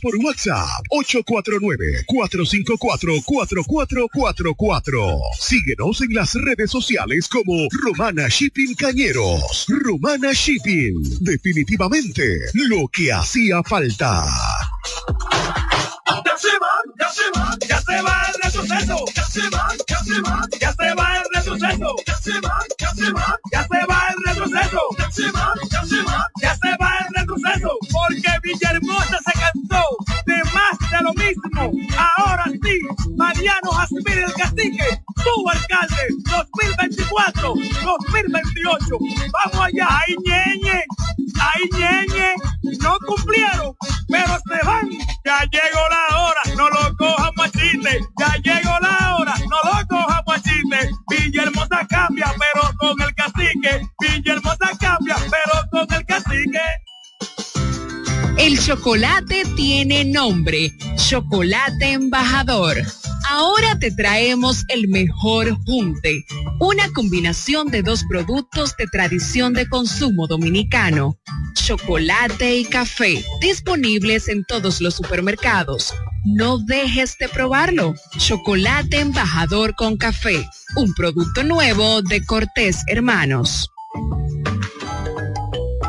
por WhatsApp 849-454-4444. Síguenos en las redes sociales como Romana Shipping Cañeros. Romana Shipping. Definitivamente lo que hacía falta. Ya se va, ya se va, el retroceso. Ya se va, ya se va, ya se va el retroceso. Ya se va, ya se va, ya se va el retroceso. Ya se va, ya se va, ya se va el retroceso. Porque Villahermosa se cansó lo mismo. Ahora sí, Mariano Jasimir el Cacique, tu alcalde, 2024, 2028. Vamos allá, ay ñeñe, ay ñeñe, no cumplieron, pero se van. Ya llegó la hora, no lo cojan machiste. Ya llegó la hora, no lo cojan machiste. Villahermosa cambia, pero con el cacique. Villahermosa cambia, pero con el cacique. El chocolate tiene nombre, Chocolate Embajador. Ahora te traemos el mejor junte, una combinación de dos productos de tradición de consumo dominicano, chocolate y café, disponibles en todos los supermercados. No dejes de probarlo. Chocolate Embajador con café, un producto nuevo de Cortés Hermanos.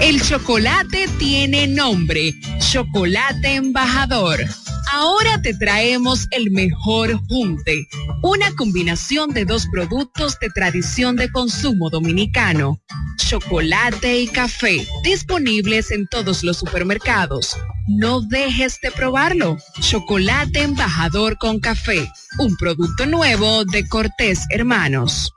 El chocolate tiene nombre, Chocolate Embajador. Ahora te traemos el mejor junte, una combinación de dos productos de tradición de consumo dominicano, chocolate y café, disponibles en todos los supermercados. No dejes de probarlo. Chocolate Embajador con café, un producto nuevo de Cortés Hermanos.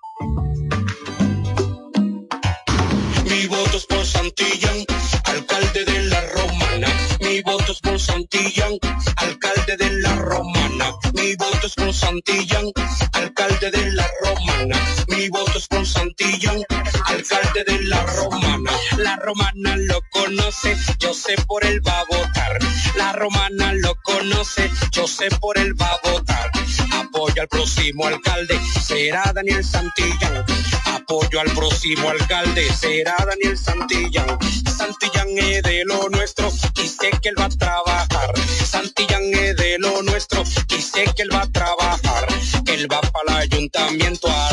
Alcalde de la Romana. Mi voto es por Santillán, alcalde de la Romana. Mi voto es por Santillán, alcalde de la Romana. Mi voto es por Santillán, alcalde de la Romana. La Romana lo conoce, yo sé por él va a votar. La Romana lo conoce, yo sé por él va a votar. Apoyo al próximo alcalde, será Daniel Santillán. Apoyo al próximo alcalde, será Daniel Santillán. Santillán es de lo nuestro y sé que él va a trabajar. Santillán es de lo nuestro y sé que él va a trabajar. Él va para el ayuntamiento a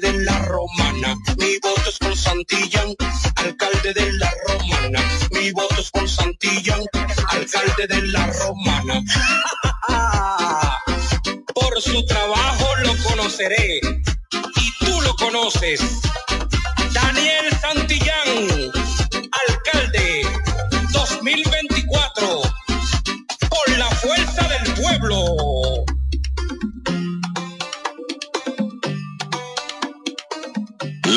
de la romana. Mi voto es por Santillán, alcalde de la romana. Mi voto es por Santillán, alcalde de la romana. Por su trabajo lo conoceré y tú lo conoces. Daniel Santillán, alcalde 2024, por la fuerza del pueblo.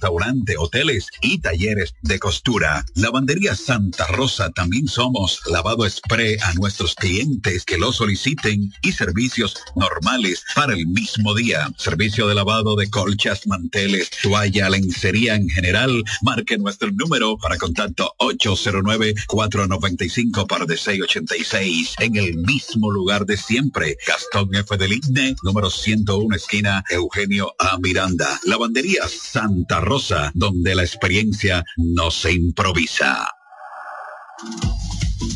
restaurantes, hoteles y talleres de costura. Lavandería Santa Rosa también somos lavado spray a nuestros clientes que lo soliciten y servicios normales para el mismo día. Servicio de lavado de colchas, manteles, toalla, lencería en general. Marque nuestro número para contacto 809-495 para de 686 en el mismo lugar de siempre. Gastón F. del Igne, número 101, esquina Eugenio A. Miranda. Lavandería Santa Rosa, donde la experiencia no se improvisa.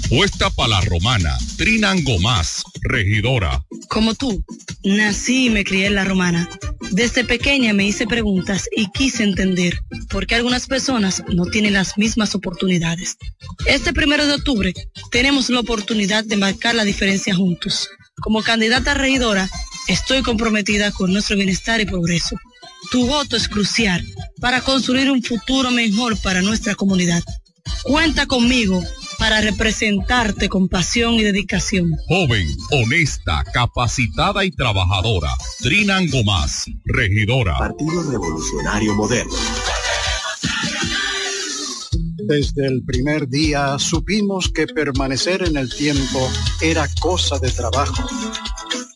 Puesta para la romana, Trinango Más, regidora. Como tú, nací y me crié en la romana. Desde pequeña me hice preguntas y quise entender por qué algunas personas no tienen las mismas oportunidades. Este primero de octubre tenemos la oportunidad de marcar la diferencia juntos. Como candidata regidora, estoy comprometida con nuestro bienestar y progreso. Tu voto es crucial para construir un futuro mejor para nuestra comunidad. Cuenta conmigo para representarte con pasión y dedicación. Joven, honesta, capacitada y trabajadora. Trinan Gomás, regidora. Partido Revolucionario Moderno. Desde el primer día supimos que permanecer en el tiempo era cosa de trabajo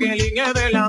Jacqueline es de la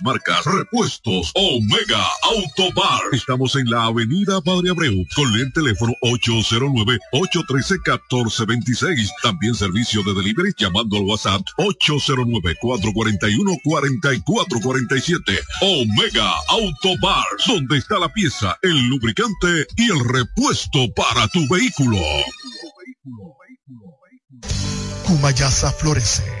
marcas. Repuestos Omega Auto Bar. Estamos en la avenida Padre Abreu con el teléfono 809-813-1426. También servicio de delivery llamando al WhatsApp 809-441-4447. Omega Auto Bar, donde está la pieza, el lubricante y el repuesto para tu vehículo. Cumayasa florece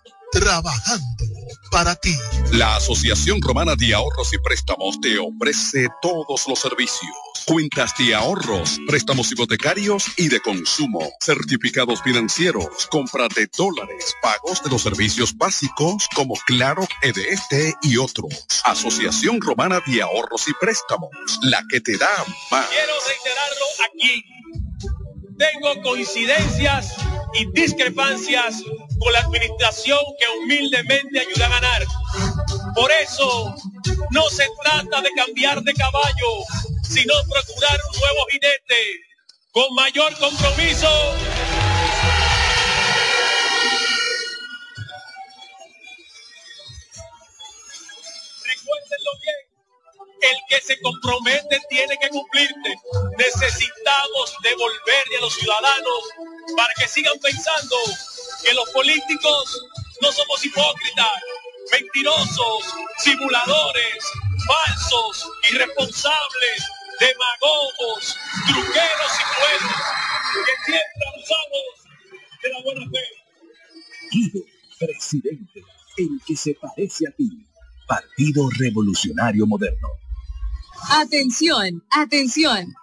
trabajando para ti. La Asociación Romana de Ahorros y Préstamos te ofrece todos los servicios. Cuentas de ahorros, préstamos hipotecarios y de consumo, certificados financieros, compra de dólares, pagos de los servicios básicos como Claro, EDT y otros. Asociación Romana de Ahorros y Préstamos, la que te da más. Quiero reiterarlo aquí. Tengo coincidencias y discrepancias con la administración que humildemente ayuda a ganar. Por eso, no se trata de cambiar de caballo, sino procurar un nuevo jinete con mayor compromiso. Recuérdenlo bien, el que se compromete tiene que cumplirte. Necesitamos devolverle a los ciudadanos para que sigan pensando que los políticos no somos hipócritas, mentirosos, simuladores, falsos, irresponsables, demagogos, truqueros y pueblos que siempre abusamos de la buena fe. presidente, el que se parece a ti. Partido Revolucionario Moderno. Atención, atención.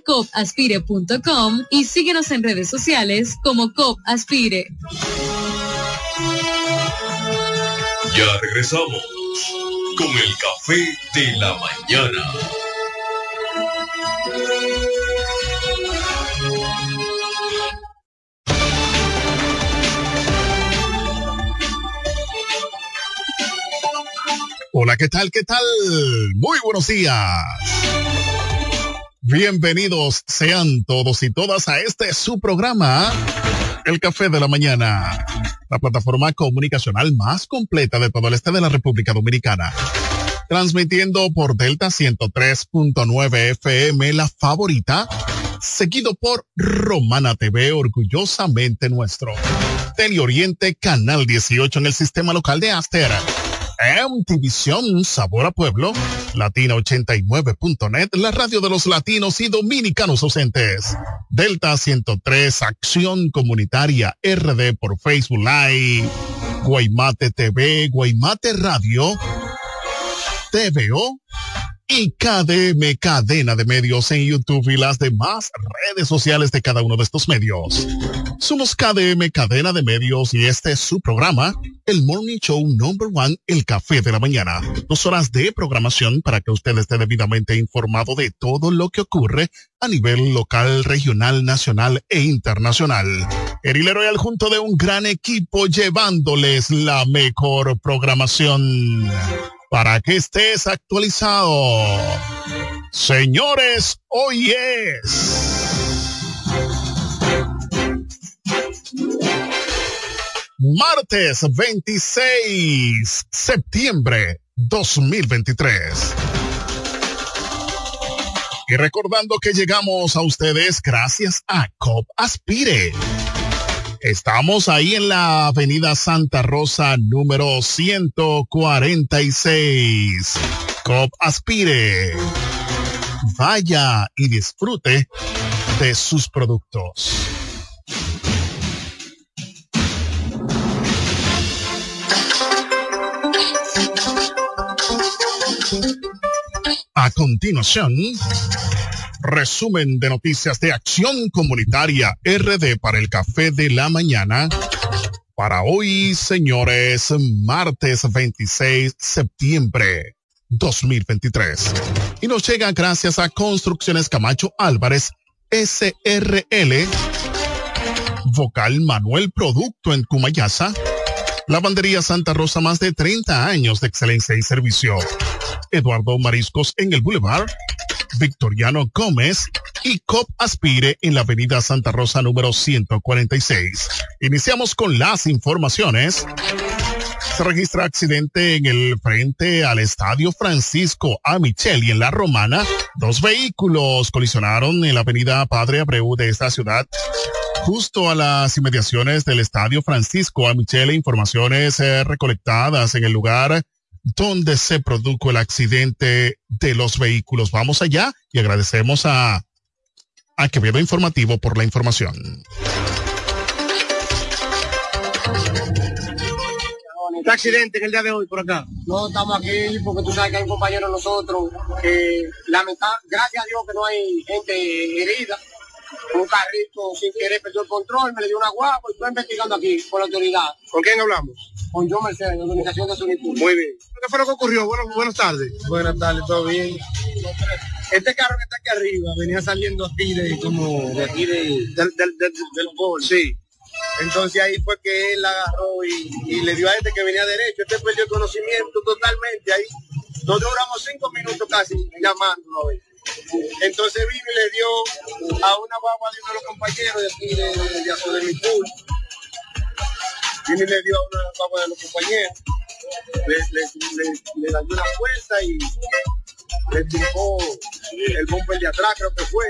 copaspire.com y síguenos en redes sociales como Cop Aspire. Ya regresamos con el café de la mañana. Hola, ¿qué tal? ¿Qué tal? Muy buenos días. Bienvenidos sean todos y todas a este su programa, El Café de la Mañana, la plataforma comunicacional más completa de todo el este de la República Dominicana. Transmitiendo por Delta 103.9 FM, la favorita, seguido por Romana TV, orgullosamente nuestro. Teleoriente, Canal 18 en el sistema local de Aster MTVision Sabor a Pueblo, Latina89.net, la radio de los latinos y dominicanos ausentes. Delta 103, Acción Comunitaria RD por Facebook Live, Guaymate TV, Guaymate Radio, TVO y KDM Cadena de Medios en YouTube y las demás redes sociales de cada uno de estos medios. Somos KDM Cadena de Medios y este es su programa, el Morning Show Number One, El Café de la Mañana. Dos horas de programación para que usted esté debidamente informado de todo lo que ocurre a nivel local, regional, nacional e internacional. Erile Royal junto de un gran equipo llevándoles la mejor programación para que estés actualizado. Señores, hoy es martes 26 septiembre 2023. Y recordando que llegamos a ustedes gracias a COP Aspire Estamos ahí en la avenida Santa Rosa número 146. COP Aspire. Vaya y disfrute de sus productos. A continuación, Resumen de noticias de Acción Comunitaria RD para el Café de la Mañana. Para hoy, señores, martes 26 septiembre 2023. Y nos llega gracias a Construcciones Camacho Álvarez SRL, Vocal Manuel Producto en Cumayasa, Lavandería Santa Rosa, más de 30 años de excelencia y servicio. Eduardo Mariscos en el Boulevard, Victoriano Gómez y COP Aspire en la avenida Santa Rosa número 146. Iniciamos con las informaciones. Se registra accidente en el frente al Estadio Francisco A. Micheli en La Romana. Dos vehículos colisionaron en la avenida Padre Abreu de esta ciudad justo a las inmediaciones del Estadio Francisco A. Michele, informaciones eh, recolectadas en el lugar donde se produjo el accidente de los vehículos. Vamos allá y agradecemos a, a Quevedo Informativo por la información. ¿Qué accidente en el día de hoy por acá? No, estamos aquí porque tú sabes que hay un compañero de nosotros que gracias a Dios que no hay gente herida. Un carrito sin querer perdió el control, me le dio una guapa y estoy investigando aquí por la autoridad. ¿Con quién hablamos? Con yo Mercedes, de Organización de Sonitud. Muy bien. ¿Qué fue lo que ocurrió? Bueno, buenas tardes. Buenas tardes, todo bien. Este carro que está aquí arriba venía saliendo aquí de como de aquí de, del, del, del, del gol. Sí. Entonces ahí fue que él agarró y, y, le dio a este que venía derecho. Este perdió el conocimiento totalmente ahí. Nos duramos cinco minutos casi llamándolo. Entonces vino y le dio a una guagua de uno de los compañeros de aquí de, de, de, de mi pool. Vino y le dio a una guagua de los compañeros. Le, le, le, le dañó una fuerza y le tumbó el bumper de atrás, creo que fue.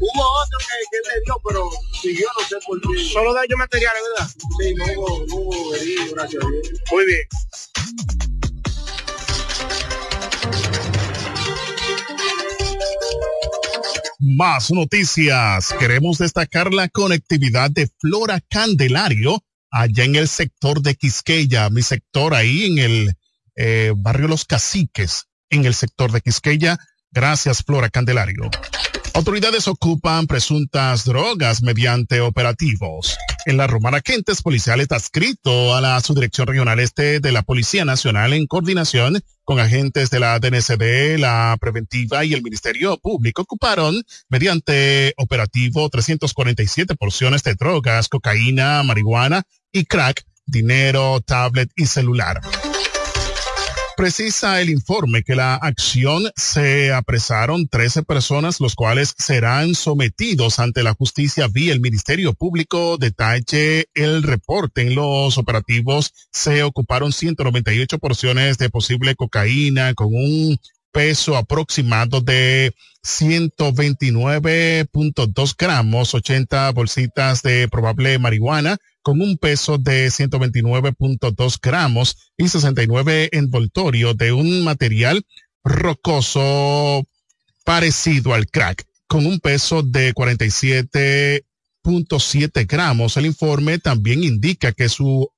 Hubo otro que, que le dio, pero siguió, no sé por qué. Solo daño materiales, ¿verdad? Sí, no hubo, no hubo herido, gracias a Dios. Muy bien. Más noticias. Queremos destacar la conectividad de Flora Candelario allá en el sector de Quisqueya, mi sector ahí en el eh, barrio Los Caciques, en el sector de Quisqueya. Gracias, Flora Candelario. Autoridades ocupan presuntas drogas mediante operativos. En la Romana Quentes, policial está adscrito a la Subdirección Regional Este de la Policía Nacional en coordinación con agentes de la DNCD, la Preventiva y el Ministerio Público ocuparon mediante operativo 347 porciones de drogas, cocaína, marihuana y crack, dinero, tablet y celular precisa el informe que la acción se apresaron 13 personas, los cuales serán sometidos ante la justicia vía el Ministerio Público. Detalle el reporte. En los operativos se ocuparon 198 porciones de posible cocaína con un peso aproximado de 129.2 gramos, 80 bolsitas de probable marihuana, con un peso de 129.2 gramos y 69 envoltorio de un material rocoso parecido al crack, con un peso de 47.7 gramos. El informe también indica que su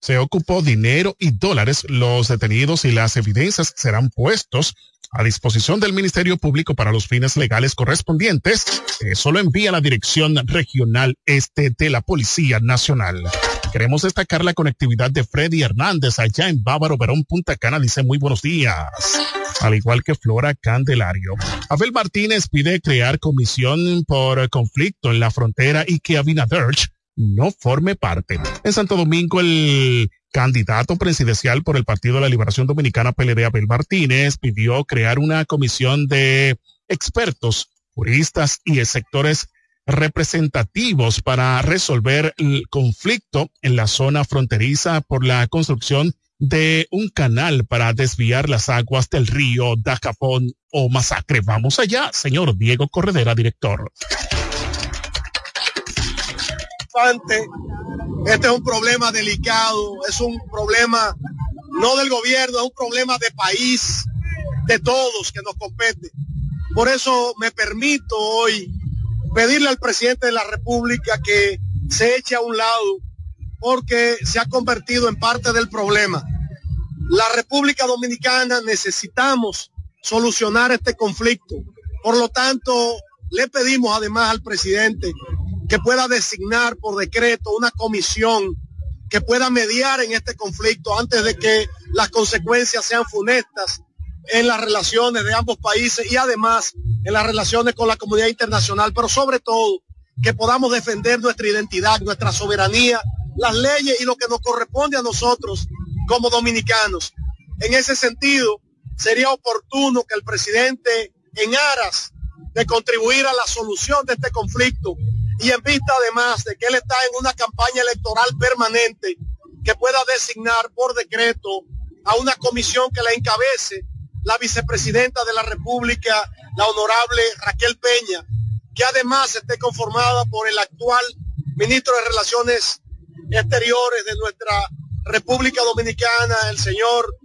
se ocupó dinero y dólares. Los detenidos y las evidencias serán puestos a disposición del Ministerio Público para los fines legales correspondientes. Eso lo envía la Dirección Regional Este de la Policía Nacional. Queremos destacar la conectividad de Freddy Hernández allá en Bávaro, Verón, Punta Cana. Dice muy buenos días. Al igual que Flora Candelario. Abel Martínez pide crear comisión por conflicto en la frontera y que Abinader no forme parte. En Santo Domingo, el candidato presidencial por el Partido de la Liberación Dominicana PLD, Abel Martínez, pidió crear una comisión de expertos, juristas y sectores representativos para resolver el conflicto en la zona fronteriza por la construcción de un canal para desviar las aguas del río Dajapón o Masacre. Vamos allá, señor Diego Corredera, director. Este es un problema delicado, es un problema no del gobierno, es un problema de país, de todos que nos compete. Por eso me permito hoy pedirle al presidente de la República que se eche a un lado porque se ha convertido en parte del problema. La República Dominicana necesitamos solucionar este conflicto. Por lo tanto, le pedimos además al presidente que pueda designar por decreto una comisión que pueda mediar en este conflicto antes de que las consecuencias sean funestas en las relaciones de ambos países y además en las relaciones con la comunidad internacional, pero sobre todo que podamos defender nuestra identidad, nuestra soberanía, las leyes y lo que nos corresponde a nosotros como dominicanos. En ese sentido, sería oportuno que el presidente, en aras de contribuir a la solución de este conflicto, y en vista además de que él está en una campaña electoral permanente que pueda designar por decreto a una comisión que la encabece la vicepresidenta de la República, la honorable Raquel Peña, que además esté conformada por el actual ministro de Relaciones Exteriores de nuestra República Dominicana, el señor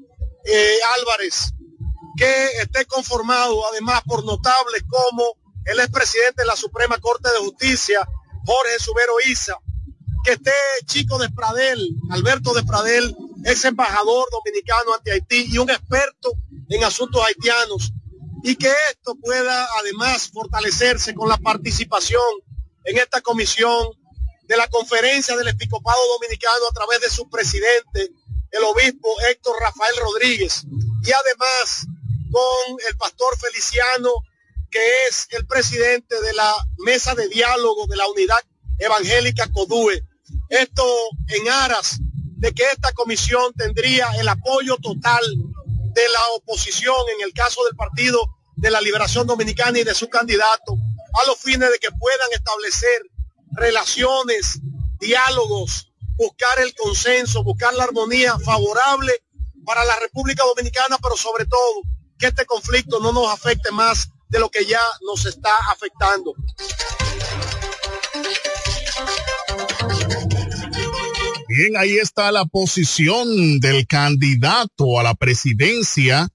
eh, Álvarez, que esté conformado además por notables como el expresidente de la Suprema Corte de Justicia, Jorge Subero Isa, que esté Chico de Pradel, Alberto de Pradel, ex embajador dominicano ante Haití y un experto en asuntos haitianos. Y que esto pueda además fortalecerse con la participación en esta comisión de la conferencia del episcopado dominicano a través de su presidente, el obispo Héctor Rafael Rodríguez. Y además con el pastor Feliciano, que es el presidente de la mesa de diálogo de la unidad evangélica CODUE. Esto en aras de que esta comisión tendría el apoyo total de la oposición en el caso del Partido de la Liberación Dominicana y de su candidato, a los fines de que puedan establecer relaciones, diálogos, buscar el consenso, buscar la armonía favorable para la República Dominicana, pero sobre todo que este conflicto no nos afecte más de lo que ya nos está afectando. Bien, ahí está la posición del candidato a la presidencia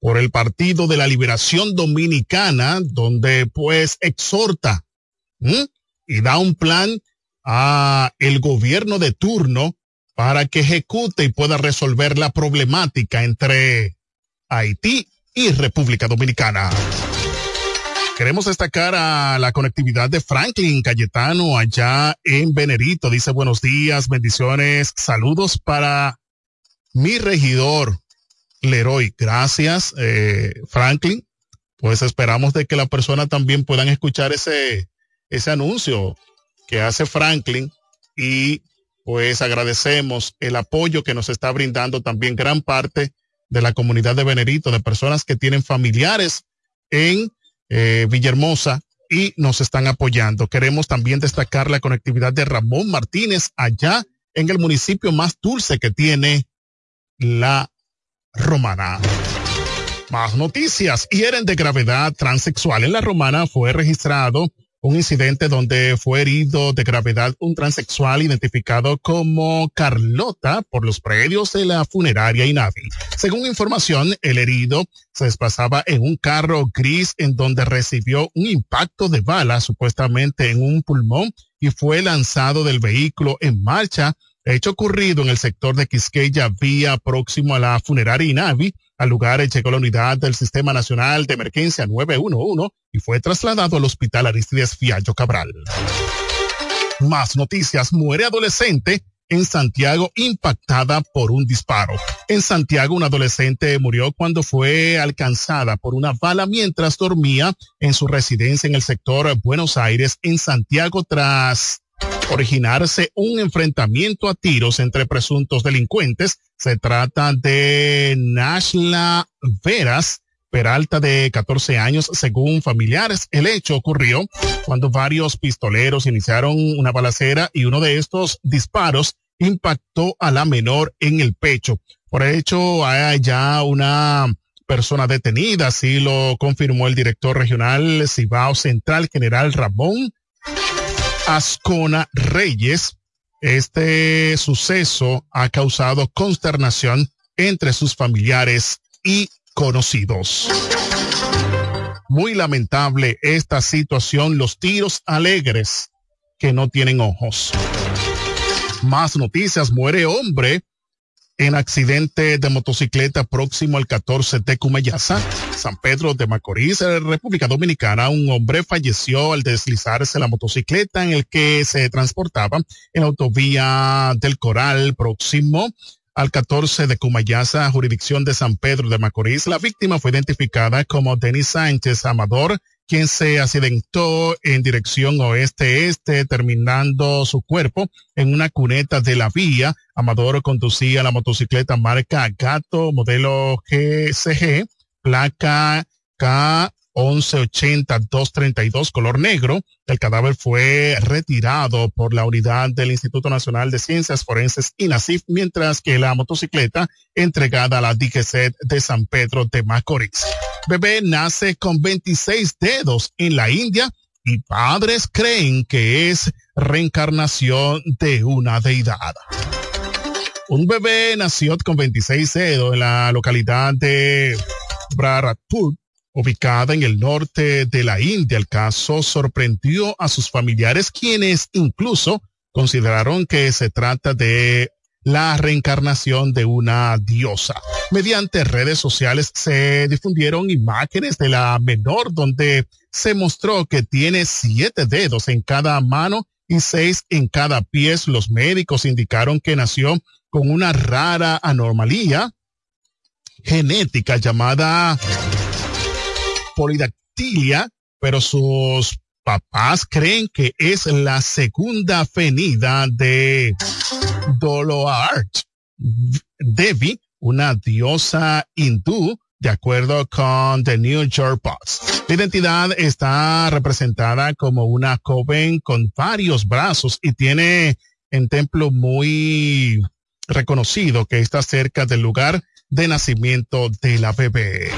por el Partido de la Liberación Dominicana, donde pues exhorta y da un plan a el gobierno de turno para que ejecute y pueda resolver la problemática entre Haití y República Dominicana. Queremos destacar a la conectividad de Franklin Cayetano allá en Venerito. Dice buenos días, bendiciones, saludos para mi regidor Leroy. Gracias, eh, Franklin. Pues esperamos de que la persona también puedan escuchar ese, ese anuncio que hace Franklin y pues agradecemos el apoyo que nos está brindando también gran parte de la comunidad de Venerito, de personas que tienen familiares en eh, Villahermosa y nos están apoyando. Queremos también destacar la conectividad de Ramón Martínez allá en el municipio más dulce que tiene la Romana. Más noticias. Hieren de gravedad transexual en la Romana fue registrado un incidente donde fue herido de gravedad un transexual identificado como Carlota por los predios de la funeraria Inavi. Según información, el herido se desplazaba en un carro gris en donde recibió un impacto de bala supuestamente en un pulmón y fue lanzado del vehículo en marcha hecho ocurrido en el sector de Quisqueya, vía próximo a la funeraria Inavi. Al lugar llegó la unidad del Sistema Nacional de Emergencia 911 y fue trasladado al Hospital Aristides Fiallo Cabral. Más noticias. Muere adolescente en Santiago impactada por un disparo. En Santiago, un adolescente murió cuando fue alcanzada por una bala mientras dormía en su residencia en el sector Buenos Aires, en Santiago, tras originarse un enfrentamiento a tiros entre presuntos delincuentes. Se trata de Nashla Veras, Peralta de 14 años, según familiares. El hecho ocurrió cuando varios pistoleros iniciaron una balacera y uno de estos disparos impactó a la menor en el pecho. Por hecho, hay ya una persona detenida, así lo confirmó el director regional Cibao Central, general Ramón Ascona Reyes. Este suceso ha causado consternación entre sus familiares y conocidos. Muy lamentable esta situación, los tiros alegres que no tienen ojos. Más noticias, muere hombre en accidente de motocicleta próximo al 14 de Cumayasa, San Pedro de Macorís, República Dominicana. Un hombre falleció al deslizarse la motocicleta en el que se transportaba en la autovía del Coral próximo al 14 de Cumayasa, jurisdicción de San Pedro de Macorís. La víctima fue identificada como Denis Sánchez Amador, quien se accidentó en dirección oeste-este, terminando su cuerpo en una cuneta de la vía. Amador conducía la motocicleta marca Gato, modelo GCG, placa K 1180-232 color negro. El cadáver fue retirado por la unidad del Instituto Nacional de Ciencias Forenses INACIF, mientras que la motocicleta entregada a la DGC de San Pedro de Macorís. Bebé nace con 26 dedos en la India y padres creen que es reencarnación de una deidad. Un bebé nació con 26 dedos en la localidad de Bharatpur ubicada en el norte de la India. El caso sorprendió a sus familiares, quienes incluso consideraron que se trata de la reencarnación de una diosa. Mediante redes sociales se difundieron imágenes de la menor donde se mostró que tiene siete dedos en cada mano y seis en cada pie. Los médicos indicaron que nació con una rara anormalía genética llamada polidactilia, pero sus papás creen que es la segunda venida de Doloart Devi, una diosa hindú, de acuerdo con The New York Post. La identidad está representada como una joven con varios brazos y tiene un templo muy reconocido que está cerca del lugar de nacimiento de la bebé.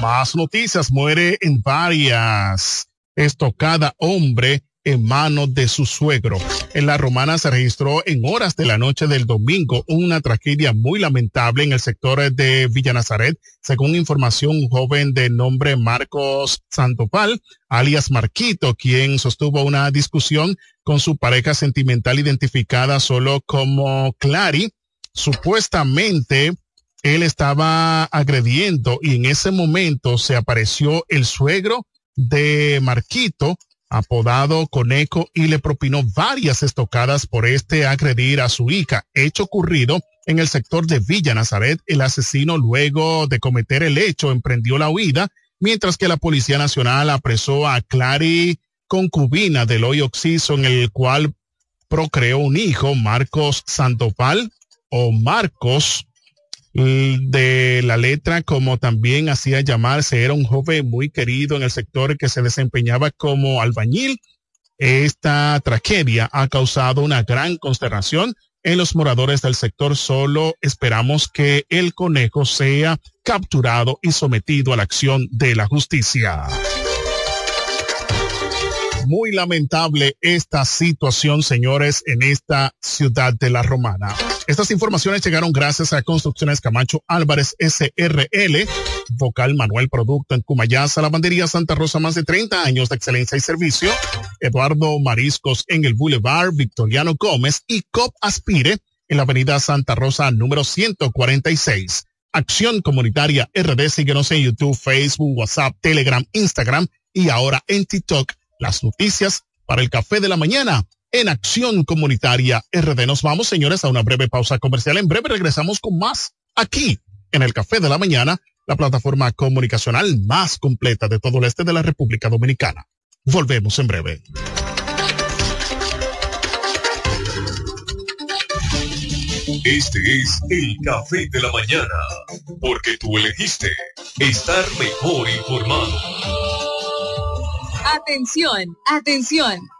Más noticias, muere en varias estocada hombre en manos de su suegro. En la romana se registró en horas de la noche del domingo una tragedia muy lamentable en el sector de Villa Nazaret. Según información, un joven de nombre Marcos Santopal, alias Marquito, quien sostuvo una discusión con su pareja sentimental identificada solo como Clary, supuestamente él estaba agrediendo y en ese momento se apareció el suegro de Marquito, apodado Coneco, y le propinó varias estocadas por este agredir a su hija, hecho ocurrido en el sector de Villa Nazaret. El asesino, luego de cometer el hecho, emprendió la huida, mientras que la Policía Nacional apresó a Clary, concubina del hoy Oxiso, en el cual procreó un hijo, Marcos Santopal, o Marcos, de la letra, como también hacía llamarse, era un joven muy querido en el sector que se desempeñaba como albañil. Esta tragedia ha causado una gran consternación en los moradores del sector. Solo esperamos que el conejo sea capturado y sometido a la acción de la justicia muy lamentable esta situación, señores, en esta ciudad de la Romana. Estas informaciones llegaron gracias a Construcciones Camacho Álvarez SRL, Vocal Manuel Producto en Cumayasa, Lavandería Santa Rosa, más de 30 años de excelencia y servicio, Eduardo Mariscos en el Boulevard Victoriano Gómez y COP Aspire en la Avenida Santa Rosa número 146. Acción Comunitaria RD, síguenos en YouTube, Facebook, WhatsApp, Telegram, Instagram y ahora en TikTok las noticias para el café de la mañana en Acción Comunitaria RD. Nos vamos, señores, a una breve pausa comercial. En breve regresamos con más aquí en el café de la mañana, la plataforma comunicacional más completa de todo el este de la República Dominicana. Volvemos en breve. Este es el café de la mañana, porque tú elegiste estar mejor informado. Atención, atención.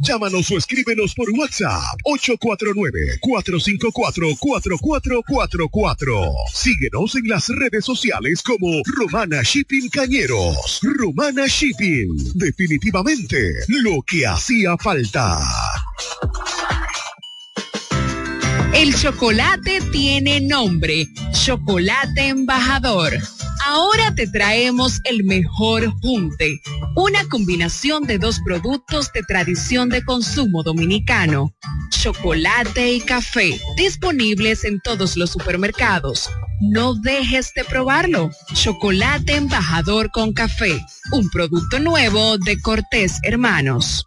Llámanos o escríbenos por WhatsApp 849-454-4444. Síguenos en las redes sociales como Romana Shipping Cañeros. Romana Shipping, definitivamente lo que hacía falta. El chocolate tiene nombre, Chocolate Embajador. Ahora te traemos el mejor junte, una combinación de dos productos de tradición de consumo dominicano, chocolate y café, disponibles en todos los supermercados. No dejes de probarlo. Chocolate Embajador con café, un producto nuevo de Cortés Hermanos.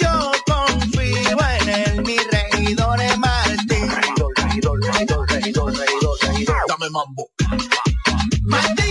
Yo confío en él, mi regidor es Martín. Regidor, regidor, regidor, regidor, regidor, regidor. Dame mambo. Martín.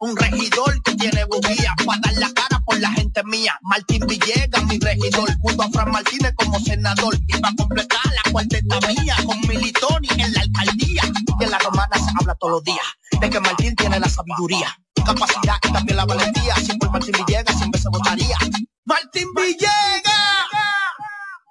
Un regidor que tiene bujía para dar la cara por la gente mía. Martín Villegas, mi regidor, junto a Fran Martínez como senador. Y va a completar la cuarteta mía con Militoni en la alcaldía. Y en la romana se habla todos los días de que Martín tiene la sabiduría, capacidad y también la valentía. Si por Martín Villegas siempre se votaría. Martín Villegas.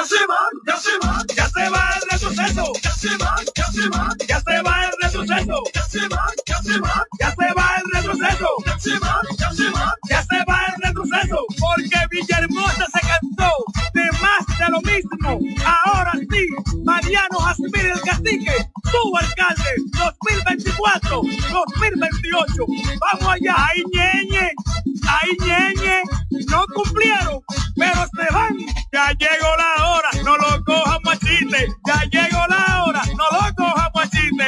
Ya se va, ya se va, ya se va el retroceso. Ya se va, ya se va, ya se va el retroceso. Ya se va, ya se va, ya se va el retroceso. Ya se va, ya se va, ya se va el retroceso. Porque Villahermosa se cansó de más de lo mismo. Ahora sí, Mariano Jasmine el Cacique, tu alcalde, 2024, 2028. Vamos allá, ahí ñeñe, ahí ñeñe. No cumplieron, pero se van. Ya llegó la hora, no lo cojan machiste. Ya llegó la hora, no lo cojan.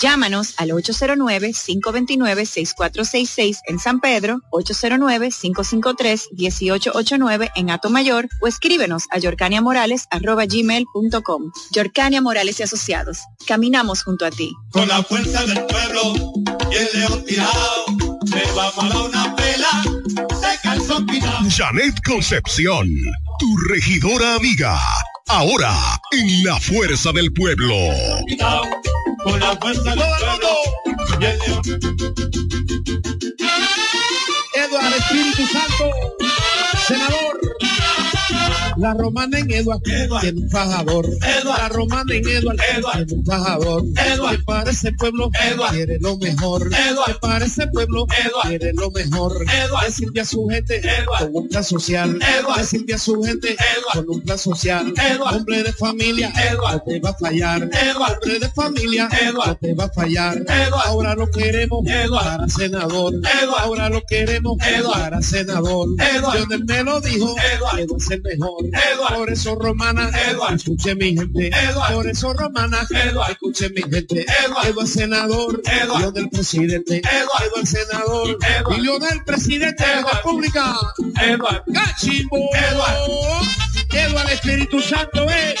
Llámanos al 809-529-6466 en San Pedro, 809-553-1889 en Mayor o escríbenos a yorcaniamorales.gmail.com. Yorcania Morales y Asociados. Caminamos junto a ti. Con la fuerza del pueblo y el león tirado, le vamos a dar una pela, se calzó pinado. Janet Concepción, tu regidora amiga. Ahora, en la fuerza del pueblo. Con la fuerza del pueblo. Eduardo Espíritu Santo, senador. La romana en Eduard tiene un fajador. La romana en Eduard tiene un fajador. Que para ese pueblo quiere lo mejor. Que para ese pueblo quiere lo mejor. A su gente con un plan social. A su gente con un plan social. Hombre de familia no te va a fallar. Hombre de familia no te va a fallar. Ahora lo queremos para senador. Ahora lo queremos para senador. Lionel me lo dijo, que va a ser mejor. Por eso romana, escuche mi gente. Por eso romana, escuche mi gente. Eduard senador, hijo del presidente. Eduard senador, hijo del presidente de la República. Eduard Cachimbo. Eduard. Eduard Espíritu Santo es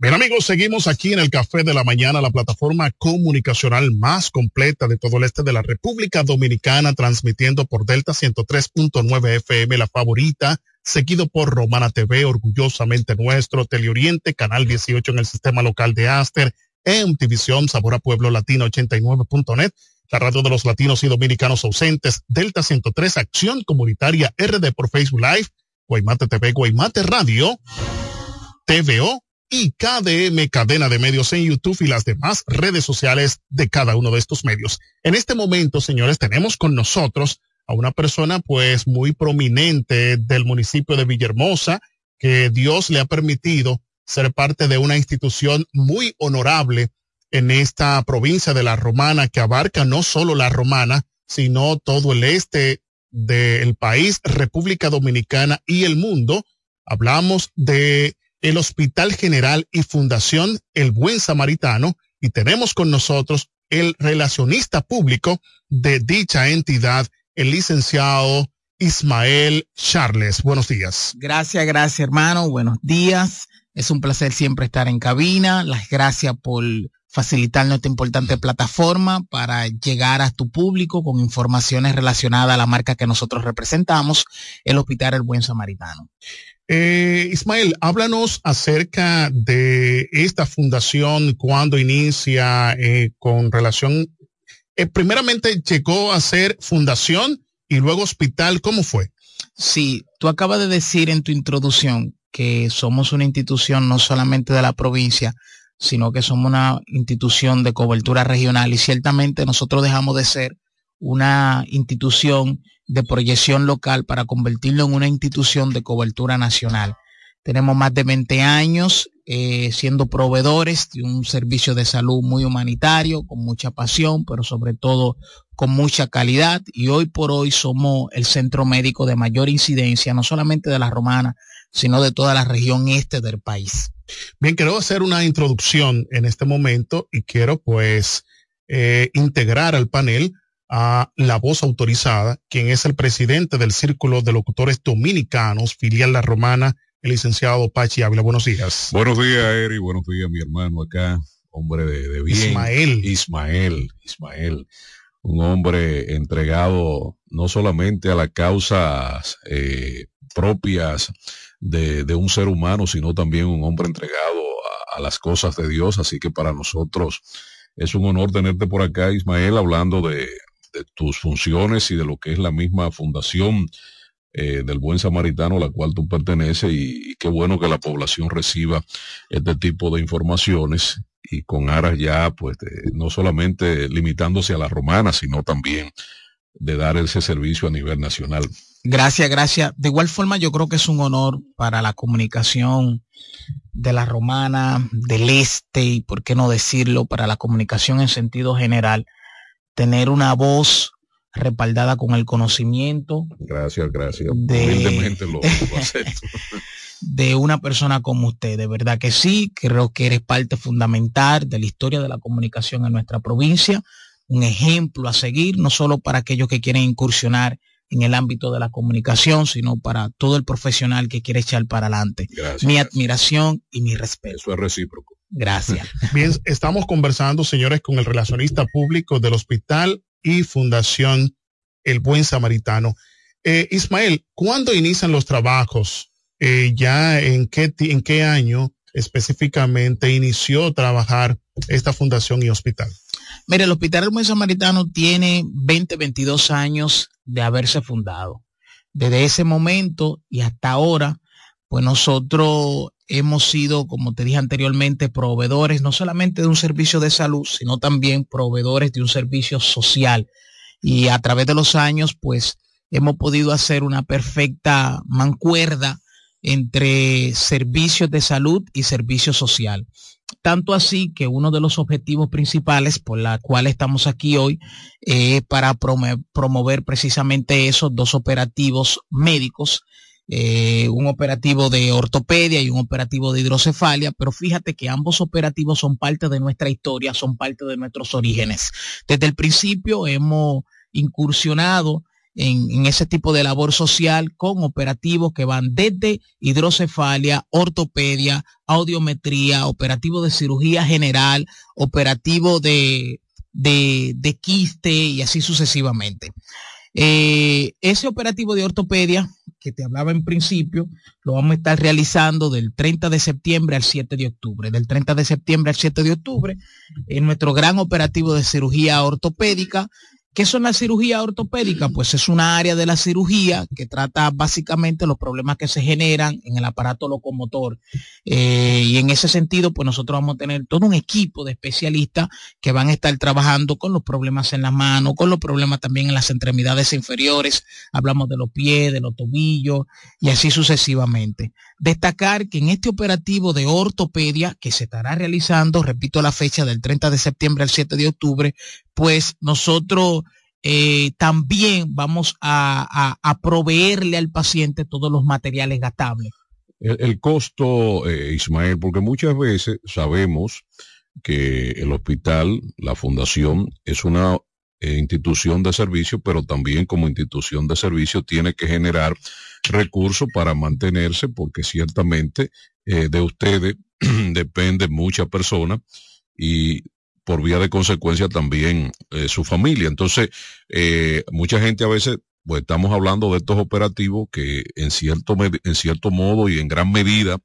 Bien amigos, seguimos aquí en el Café de la Mañana, la plataforma comunicacional más completa de todo el este de la República Dominicana, transmitiendo por Delta 103.9 FM, la favorita, seguido por Romana TV, orgullosamente nuestro, Teleoriente, Canal 18 en el sistema local de Aster, MTVision, Sabor a Pueblo Latino 89.net, la radio de los latinos y dominicanos ausentes, Delta 103, Acción Comunitaria RD por Facebook Live, Guaymate TV, Guaymate Radio, TVO, y KDM Cadena de Medios en YouTube y las demás redes sociales de cada uno de estos medios. En este momento, señores, tenemos con nosotros a una persona pues muy prominente del municipio de Villahermosa, que Dios le ha permitido ser parte de una institución muy honorable en esta provincia de la Romana que abarca no solo la Romana, sino todo el este del país, República Dominicana y el mundo. Hablamos de el Hospital General y Fundación El Buen Samaritano y tenemos con nosotros el relacionista público de dicha entidad, el licenciado Ismael Charles. Buenos días. Gracias, gracias hermano. Buenos días. Es un placer siempre estar en cabina. Las gracias por facilitarnos esta importante plataforma para llegar a tu público con informaciones relacionadas a la marca que nosotros representamos, el Hospital El Buen Samaritano. Eh, Ismael, háblanos acerca de esta fundación, cuando inicia, eh, con relación, eh, primeramente llegó a ser fundación y luego hospital, ¿cómo fue? Sí, tú acabas de decir en tu introducción que somos una institución no solamente de la provincia, sino que somos una institución de cobertura regional y ciertamente nosotros dejamos de ser una institución de proyección local para convertirlo en una institución de cobertura nacional. Tenemos más de 20 años eh, siendo proveedores de un servicio de salud muy humanitario, con mucha pasión, pero sobre todo con mucha calidad. Y hoy por hoy somos el centro médico de mayor incidencia, no solamente de la romana, sino de toda la región este del país. Bien, quiero hacer una introducción en este momento y quiero pues eh, integrar al panel a la voz autorizada, quien es el presidente del Círculo de Locutores Dominicanos, filial La Romana, el licenciado Pachi Ávila. Buenos días. Buenos días, Eri. Buenos días, mi hermano acá, hombre de, de bien. Ismael. Ismael, Ismael. Un hombre entregado no solamente a las causas eh, propias de, de, un ser humano, sino también un hombre entregado a, a las cosas de Dios. Así que para nosotros es un honor tenerte por acá, Ismael, hablando de, tus funciones y de lo que es la misma fundación eh, del Buen Samaritano a la cual tú perteneces y, y, qué bueno que la población reciba este tipo de informaciones y con aras ya pues de, no solamente limitándose a la romana sino también de dar ese servicio a nivel nacional. Gracias, gracias. De igual forma yo creo que es un honor para la comunicación de la romana, del este y por qué no decirlo, para la comunicación en sentido general tener una voz respaldada con el conocimiento. Gracias, gracias. De, Humildemente lo, lo acepto. de una persona como usted. De verdad que sí, creo que eres parte fundamental de la historia de la comunicación en nuestra provincia, un ejemplo a seguir, no solo para aquellos que quieren incursionar en el ámbito de la comunicación, sino para todo el profesional que quiere echar para adelante. Gracias, mi gracias. admiración y mi respeto. Eso es recíproco. Gracias. Bien, estamos conversando, señores, con el relacionista público del hospital y Fundación El Buen Samaritano. Eh, Ismael, ¿cuándo inician los trabajos? Eh, ¿Ya en qué, en qué año específicamente inició trabajar esta fundación y hospital? Mire, el Hospital El Buen Samaritano tiene 20, 22 años de haberse fundado. Desde ese momento y hasta ahora, pues nosotros hemos sido, como te dije anteriormente, proveedores no solamente de un servicio de salud, sino también proveedores de un servicio social. Y a través de los años, pues hemos podido hacer una perfecta mancuerda entre servicios de salud y servicio social. Tanto así que uno de los objetivos principales por la cual estamos aquí hoy eh, es para promover precisamente esos dos operativos médicos, eh, un operativo de ortopedia y un operativo de hidrocefalia, pero fíjate que ambos operativos son parte de nuestra historia, son parte de nuestros orígenes. Desde el principio hemos incursionado en, ese tipo de labor social con operativos que van desde hidrocefalia, ortopedia, audiometría, operativo de cirugía general, operativo de, de, de quiste y así sucesivamente. Eh, ese operativo de ortopedia que te hablaba en principio, lo vamos a estar realizando del 30 de septiembre al 7 de octubre. Del 30 de septiembre al 7 de octubre, en nuestro gran operativo de cirugía ortopédica, ¿Qué son las cirugías ortopédicas? Pues es una área de la cirugía que trata básicamente los problemas que se generan en el aparato locomotor. Eh, y en ese sentido, pues nosotros vamos a tener todo un equipo de especialistas que van a estar trabajando con los problemas en las manos, con los problemas también en las extremidades inferiores. Hablamos de los pies, de los tobillos y así sucesivamente. Destacar que en este operativo de ortopedia que se estará realizando, repito la fecha del 30 de septiembre al 7 de octubre, pues nosotros eh, también vamos a, a, proveerle al paciente todos los materiales gastables. El, el costo, eh, Ismael, porque muchas veces sabemos que el hospital, la fundación, es una eh, institución de servicio, pero también como institución de servicio tiene que generar recursos para mantenerse, porque ciertamente de ustedes depende muchas personas y por vía de consecuencia también eh, su familia. Entonces, eh, mucha gente a veces, pues estamos hablando de estos operativos que en cierto, en cierto modo y en gran medida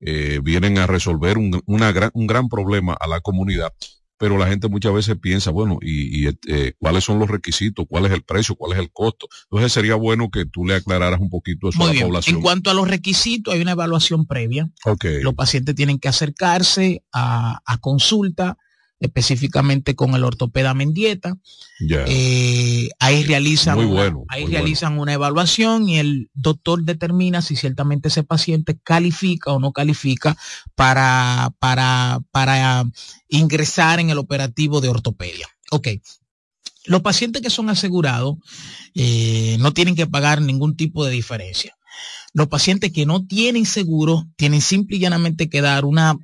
eh, vienen a resolver un, una gran, un gran problema a la comunidad. Pero la gente muchas veces piensa, bueno, ¿y, y eh, cuáles son los requisitos? ¿Cuál es el precio? ¿Cuál es el costo? Entonces sería bueno que tú le aclararas un poquito eso Muy a la bien. población. En cuanto a los requisitos, hay una evaluación previa. Okay. Los pacientes tienen que acercarse a, a consulta específicamente con el ortopeda Mendieta. Yeah. Eh, ahí realizan, muy una, ahí muy realizan bueno. una evaluación y el doctor determina si ciertamente ese paciente califica o no califica para, para, para ingresar en el operativo de ortopedia. Ok. Los pacientes que son asegurados eh, no tienen que pagar ningún tipo de diferencia. Los pacientes que no tienen seguro tienen simple y llanamente que dar una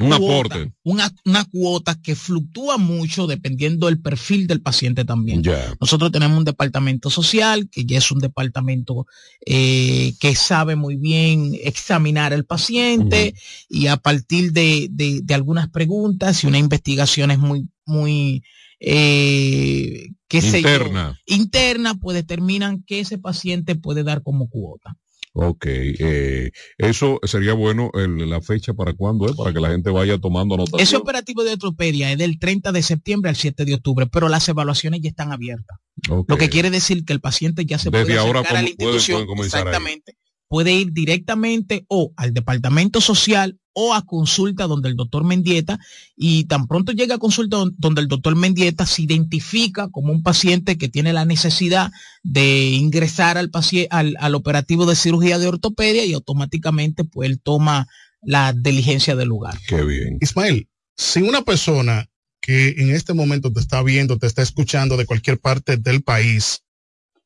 un cuota, aporte. Una, una, cuota que fluctúa mucho dependiendo del perfil del paciente también. Yeah. Nosotros tenemos un departamento social, que ya es un departamento eh, que sabe muy bien examinar al paciente uh -huh. y a partir de, de, de, algunas preguntas y una investigación es muy, muy, eh, qué interna. Sé yo, interna, pues determinan que ese paciente puede dar como cuota. Ok, eh, eso sería bueno el, la fecha para cuándo es, para que la gente vaya tomando nota. Ese operativo de ortopedia es del 30 de septiembre al 7 de octubre, pero las evaluaciones ya están abiertas. Okay. Lo que quiere decir que el paciente ya se Desde puede ahora acercar a la institución. Pueden, pueden exactamente. Ahí. Puede ir directamente o al departamento social o a consulta donde el doctor Mendieta y tan pronto llega a consulta donde el doctor Mendieta se identifica como un paciente que tiene la necesidad de ingresar al, al, al operativo de cirugía de ortopedia y automáticamente pues él toma la diligencia del lugar. Qué bien. Ismael, si una persona que en este momento te está viendo, te está escuchando de cualquier parte del país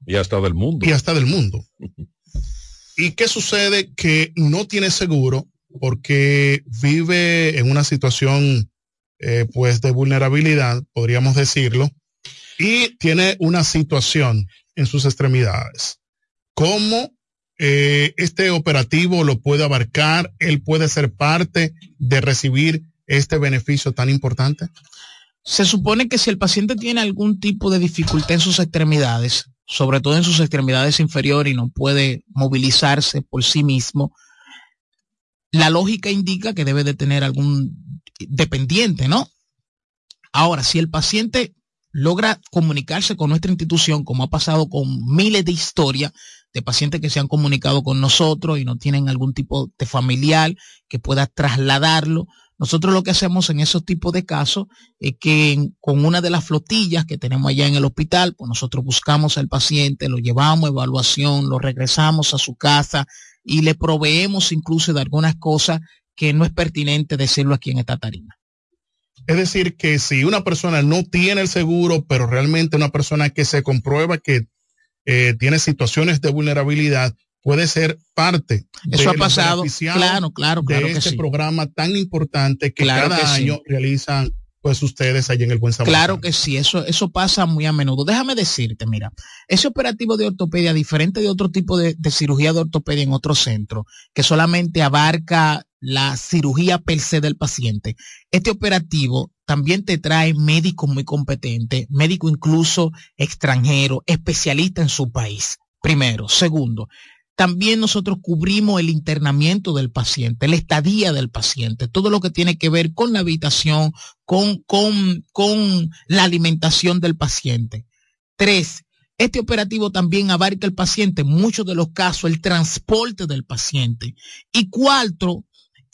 y hasta del mundo y hasta del mundo ¿Y qué sucede? Que no tiene seguro porque vive en una situación eh, pues de vulnerabilidad, podríamos decirlo, y tiene una situación en sus extremidades. ¿Cómo eh, este operativo lo puede abarcar? ¿Él puede ser parte de recibir este beneficio tan importante? Se supone que si el paciente tiene algún tipo de dificultad en sus extremidades, sobre todo en sus extremidades inferiores y no puede movilizarse por sí mismo, la lógica indica que debe de tener algún dependiente, ¿no? Ahora, si el paciente logra comunicarse con nuestra institución, como ha pasado con miles de historias de pacientes que se han comunicado con nosotros y no tienen algún tipo de familiar que pueda trasladarlo, nosotros lo que hacemos en esos tipos de casos es que con una de las flotillas que tenemos allá en el hospital, pues nosotros buscamos al paciente, lo llevamos a evaluación, lo regresamos a su casa y le proveemos incluso de algunas cosas que no es pertinente decirlo aquí en esta tarima. Es decir, que si una persona no tiene el seguro, pero realmente una persona que se comprueba que eh, tiene situaciones de vulnerabilidad, puede ser parte Eso ha pasado, claro, claro, claro de que este sí. programa tan importante que Claro cada que sí. año realizan pues ustedes allí en el Buen Samaritano. Claro que sí, eso, eso pasa muy a menudo. Déjame decirte, mira, ese operativo de ortopedia, diferente de otro tipo de, de cirugía de ortopedia en otro centro, que solamente abarca la cirugía per se del paciente, este operativo también te trae médicos muy competentes, médico incluso extranjero, especialista en su país. Primero. Segundo, también nosotros cubrimos el internamiento del paciente, la estadía del paciente, todo lo que tiene que ver con la habitación, con, con, con la alimentación del paciente. Tres, este operativo también abarca el paciente, en muchos de los casos, el transporte del paciente. Y cuatro,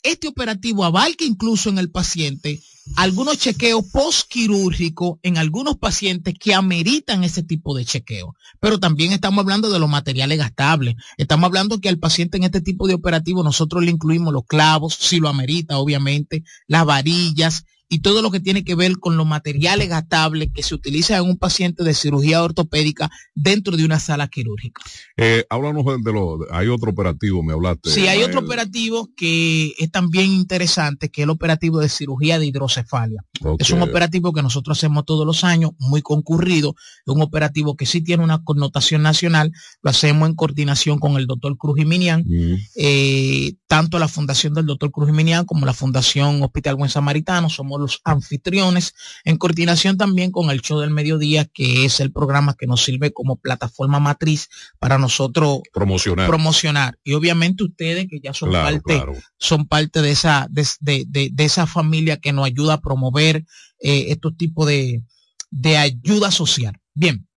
este operativo abarca incluso en el paciente algunos chequeos postquirúrgicos en algunos pacientes que ameritan ese tipo de chequeo. Pero también estamos hablando de los materiales gastables. Estamos hablando que al paciente en este tipo de operativo nosotros le incluimos los clavos, si lo amerita, obviamente, las varillas y todo lo que tiene que ver con los materiales gastables que se utilizan en un paciente de cirugía ortopédica dentro de una sala quirúrgica. Eh, háblanos de, de lo, hay otro operativo, me hablaste. Sí, hay otro Ismael. operativo que es también interesante, que es el operativo de cirugía de hidrocefalia. Es un operativo que nosotros hacemos todos los años, muy concurrido, es un operativo que sí tiene una connotación nacional, lo hacemos en coordinación con el doctor Cruz Jiminián, Mm. eh, tanto la Fundación del Doctor Cruz Jiminián como la Fundación Hospital Buen Samaritano, somos los anfitriones, en coordinación también con el Show del Mediodía, que es el programa que nos sirve como plataforma matriz para nosotros Promocionar. promocionar. Y obviamente ustedes que ya son Claro, parte, claro. son parte de esa, de, de- de- de esa familia que nos ayuda a promover eh, estos tipos de, de ayuda social. Bien.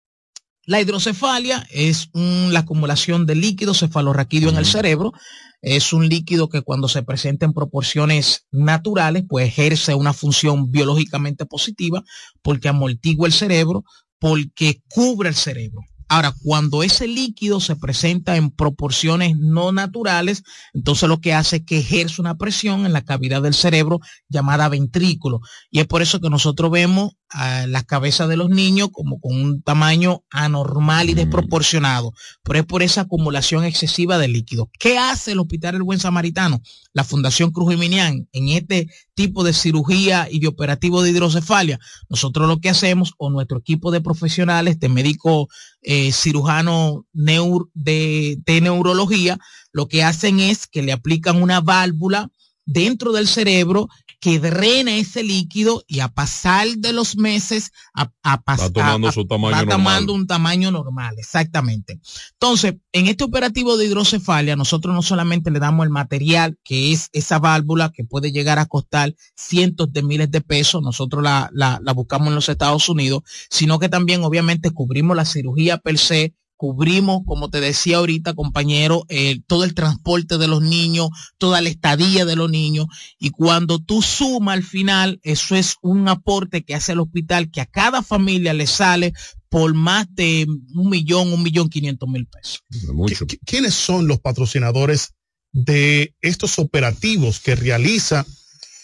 La hidrocefalia es un- la acumulación de líquido cefalorraquídeo en el cerebro. Es un líquido que cuando se presenta en proporciones naturales, pues ejerce una función biológicamente positiva porque amortigua el cerebro, porque cubre el cerebro. Ahora, cuando ese líquido se presenta en proporciones no naturales, entonces lo que hace es que ejerce una presión en la cavidad del cerebro llamada ventrículo. Y es por eso que nosotros vemos a las cabezas de los niños como con un tamaño anormal y desproporcionado. Pero es por esa acumulación excesiva de líquido. ¿Qué hace el Hospital El Buen Samaritano? La Fundación Cruz Jiminián en este tipo de cirugía y de operativo de hidrocefalia. Nosotros lo que hacemos, o nuestro equipo de profesionales, de médicos eh, cirujano neur- de neurología, lo que hacen es que le aplican una válvula dentro del cerebro que drena ese líquido y a pasar de los meses a, a pas- Va tomando a- a- su tamaño va normal. tomando un tamaño normal, exactamente. Entonces, en este operativo de hidrocefalia, nosotros no solamente le damos el material, que es esa válvula que puede llegar a costar cientos de miles de pesos, nosotros la, la, la buscamos en los Estados Unidos, sino que también obviamente cubrimos la cirugía per se, cubrimos, como te decía ahorita, compañero, eh, todo el transporte de los niños, toda la estadía de los niños, y cuando tú sumas al final, eso es un aporte que hace el hospital que a cada familia le sale por más de un millón, un millón quinientos mil pesos. Mucho. ¿Qui- ¿Quiénes son los patrocinadores de estos operativos que realiza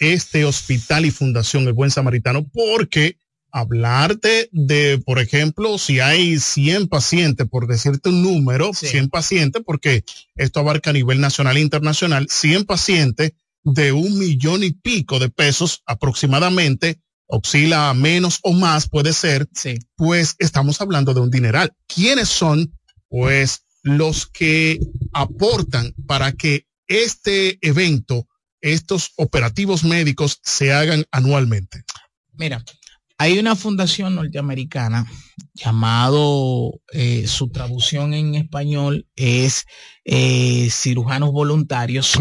este hospital y fundación El Buen Samaritano? Porque hablarte de, por ejemplo, si hay 100 pacientes, por decirte un número, 100 pacientes, porque esto abarca a nivel nacional e internacional, 100 pacientes de un millón y pico de pesos aproximadamente, oscila a menos o más, puede ser, pues estamos hablando de un dineral. ¿Quiénes son? Pues los que aportan para que este evento, estos operativos médicos se hagan anualmente. Mira, hay una fundación norteamericana llamado, eh, su traducción en español es eh, cirujanos voluntarios,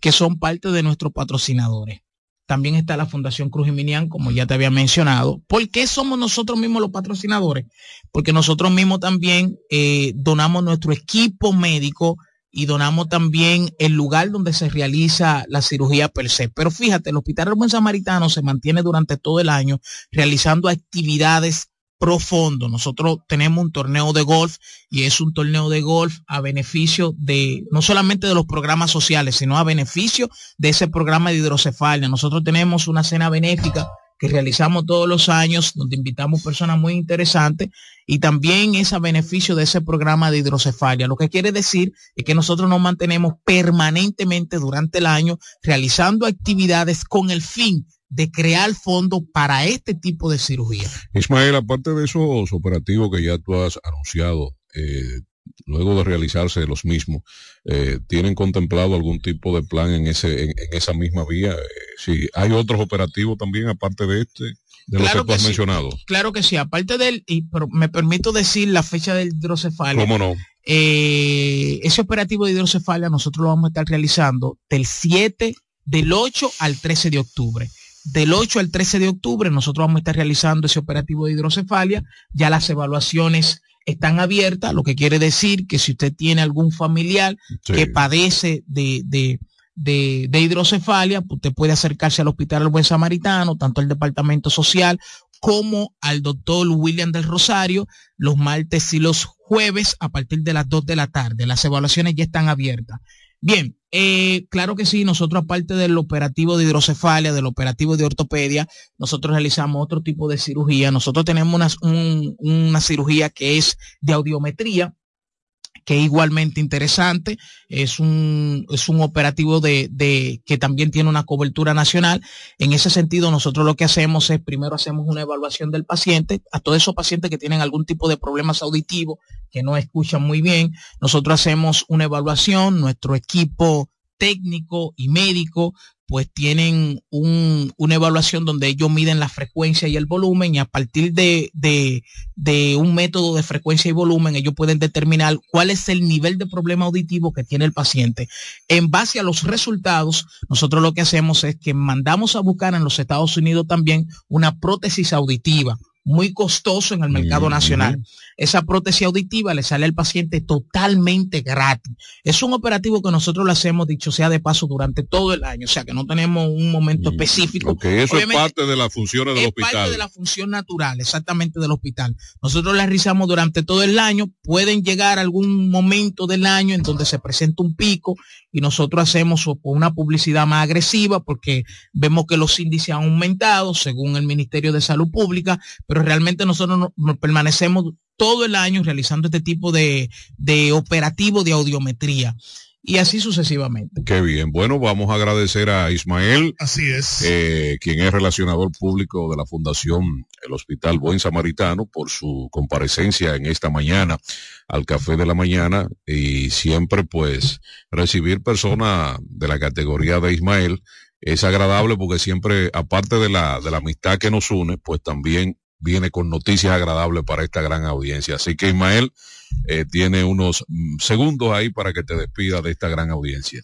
que son parte de nuestros patrocinadores. También está la Fundación Cruz y Minian, como ya te había mencionado. ¿Por qué somos nosotros mismos los patrocinadores? Porque nosotros mismos también eh, donamos nuestro equipo médico y donamos también el lugar donde se realiza la cirugía per se. Pero fíjate, el Hospital del Buen Samaritano se mantiene durante todo el año realizando actividades profundo. Nosotros tenemos un torneo de golf y es un torneo de golf a beneficio de no solamente de los programas sociales, sino a beneficio de ese programa de hidrocefalia. Nosotros tenemos una cena benéfica que realizamos todos los años, donde invitamos personas muy interesantes y también es a beneficio de ese programa de hidrocefalia. Lo que quiere decir es que nosotros nos mantenemos permanentemente durante el año realizando actividades con el fin de crear fondos para este tipo de cirugía. Ismael, aparte de esos operativos que ya tú has anunciado, eh, luego de realizarse los mismos, eh, ¿tienen contemplado algún tipo de plan en, ese, en, esa misma vía? Eh, si hay otros operativos también aparte de este, de los que tú has mencionado. Claro que sí, aparte del, y me permito decir la fecha del hidrocefalia. ¿Cómo no? Eh, ese operativo de hidrocefalia nosotros lo vamos a estar realizando del 7, del 8 al 13 de octubre. Del 8 al 13 de octubre nosotros vamos a estar realizando ese operativo de hidrocefalia. Ya las evaluaciones están abiertas, lo que quiere decir que si usted tiene algún familiar que padece de, de, de, hidrocefalia, pues usted puede acercarse al Hospital del Buen Samaritano, tanto al Departamento Social como al doctor William del Rosario, los martes y los jueves a partir de las 2 de la tarde. Las evaluaciones ya están abiertas. Bien, eh, claro que sí, nosotros aparte del operativo de hidrocefalia, del operativo de ortopedia, nosotros realizamos otro tipo de cirugía. Nosotros tenemos una, una cirugía que es de audiometría, que es igualmente interesante. Es un, es un operativo de, de, que también tiene una cobertura nacional. En ese sentido, nosotros lo que hacemos es primero hacemos una evaluación del paciente, a todos esos pacientes que tienen algún tipo de problemas auditivos, que no escuchan muy bien. Nosotros hacemos una evaluación, nuestro equipo técnico y médico pues tienen un, una evaluación donde ellos miden la frecuencia y el volumen y a partir de, de, de, un método de frecuencia y volumen ellos pueden determinar cuál es el nivel de problema auditivo que tiene el paciente. En base a los resultados, nosotros lo que hacemos es que mandamos a buscar en los Estados Unidos también una prótesis auditiva muy costoso en el mercado nacional. Esa prótesis auditiva le sale al paciente totalmente gratis. Es un operativo que nosotros lo hacemos, dicho sea de paso, durante todo el año, o sea que no tenemos un momento específico. Porque eso es parte de las funciones del hospital. parte de la función natural, exactamente del hospital. Nosotros la realizamos durante todo el año, pueden llegar algún momento del año en donde se presenta un pico y nosotros hacemos una publicidad más agresiva porque vemos que los índices han aumentado según el Ministerio de Salud Pública, pero realmente nosotros nos permanecemos todo el año realizando este tipo de, de operativo de audiometría y así sucesivamente. Qué bien. Bueno, vamos a agradecer a Ismael. Así es. Eh, quien es relacionador público de la Fundación El Hospital Buen Samaritano por su comparecencia en esta mañana al café de la mañana y siempre pues recibir personas de la categoría de Ismael es agradable porque siempre, aparte de la, de la amistad que nos une, pues también viene con noticias agradables para esta gran audiencia. Así que Ismael eh, tiene unos mm, segundos ahí para que te despida de esta gran audiencia.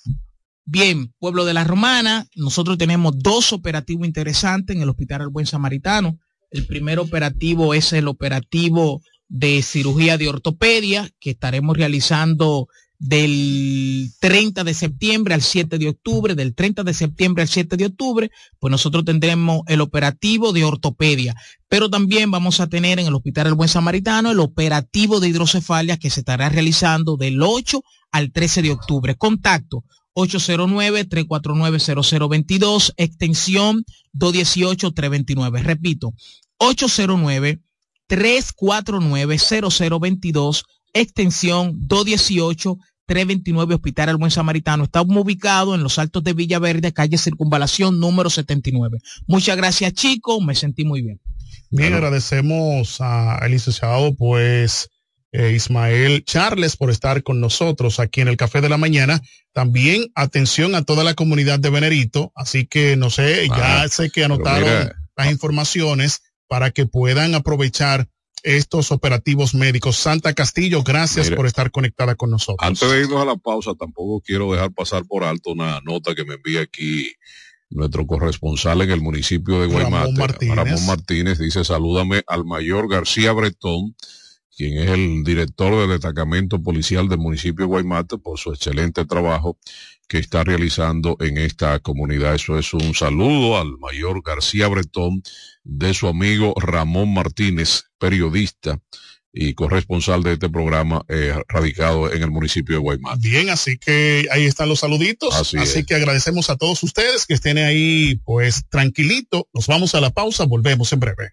Bien, pueblo de la Romana, nosotros tenemos dos operativos interesantes en el Hospital del Buen Samaritano. El primer operativo es el operativo de cirugía de ortopedia que estaremos realizando del 30 de septiembre al 7 de octubre, del 30 de septiembre al 7 de octubre, pues nosotros tendremos el operativo de ortopedia, pero también vamos a tener en el Hospital del Buen Samaritano el operativo de hidrocefalia que se estará realizando del 8 al 13 de octubre. Contacto 809-349-0022, extensión 218-329. Repito, 809-349-0022, extensión 218. 329 Hospital El Buen Samaritano. Estamos ubicados en los Altos de Villaverde, calle Circunvalación número 79. Muchas gracias, chicos. Me sentí muy bien. Bien, agradecemos al licenciado, pues, eh, Ismael Charles por estar con nosotros aquí en el Café de la Mañana. También atención a toda la comunidad de Venerito. Así que, no sé, ya sé que anotaron mira. las informaciones para que puedan aprovechar estos operativos médicos. Santa Castillo, gracias Mira. por estar conectada con nosotros. Antes de irnos a la pausa, tampoco quiero dejar pasar por alto una nota que me envía aquí nuestro corresponsal en el municipio de Ramón Guaymate. Martínez. Ramón Martínez dice, salúdame al mayor García Bretón, quien es el director del destacamento policial del municipio de Guaymate, por su excelente trabajo que está realizando en esta comunidad. Eso es un saludo al mayor García Bretón de su amigo Ramón Martínez, periodista y corresponsal de este programa eh, radicado en el municipio de Guaymate. Bien, así que ahí están los saluditos. Así Así, es. que agradecemos a todos ustedes que estén ahí, pues tranquilito. Nos vamos a la pausa, volvemos en breve.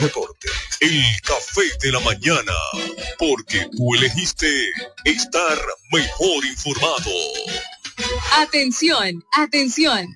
deportes. El café de la mañana. Porque tú elegiste estar mejor informado. Atención, atención.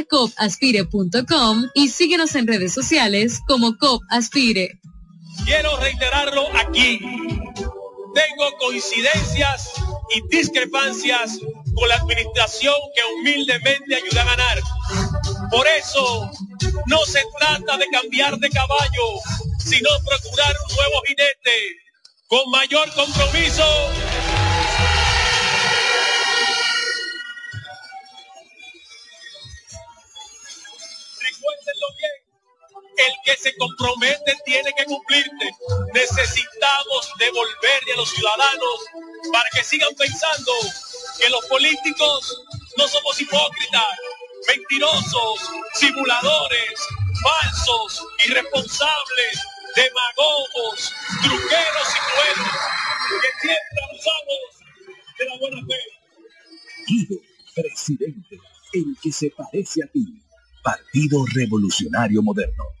copaspire.com y síguenos en redes sociales como COP Aspire. Quiero reiterarlo aquí. Tengo coincidencias y discrepancias con la administración que humildemente ayuda a ganar. Por eso, no se trata de cambiar de caballo, sino procurar un nuevo jinete con mayor compromiso. El que se compromete tiene que cumplirte. Necesitamos devolverle a los ciudadanos para que sigan pensando que los políticos no somos hipócritas, mentirosos, simuladores, falsos, irresponsables, demagogos, truqueros y crueles, que siempre abusamos de la buena fe. Presidente, el que se parece a ti. Partido Revolucionario Moderno.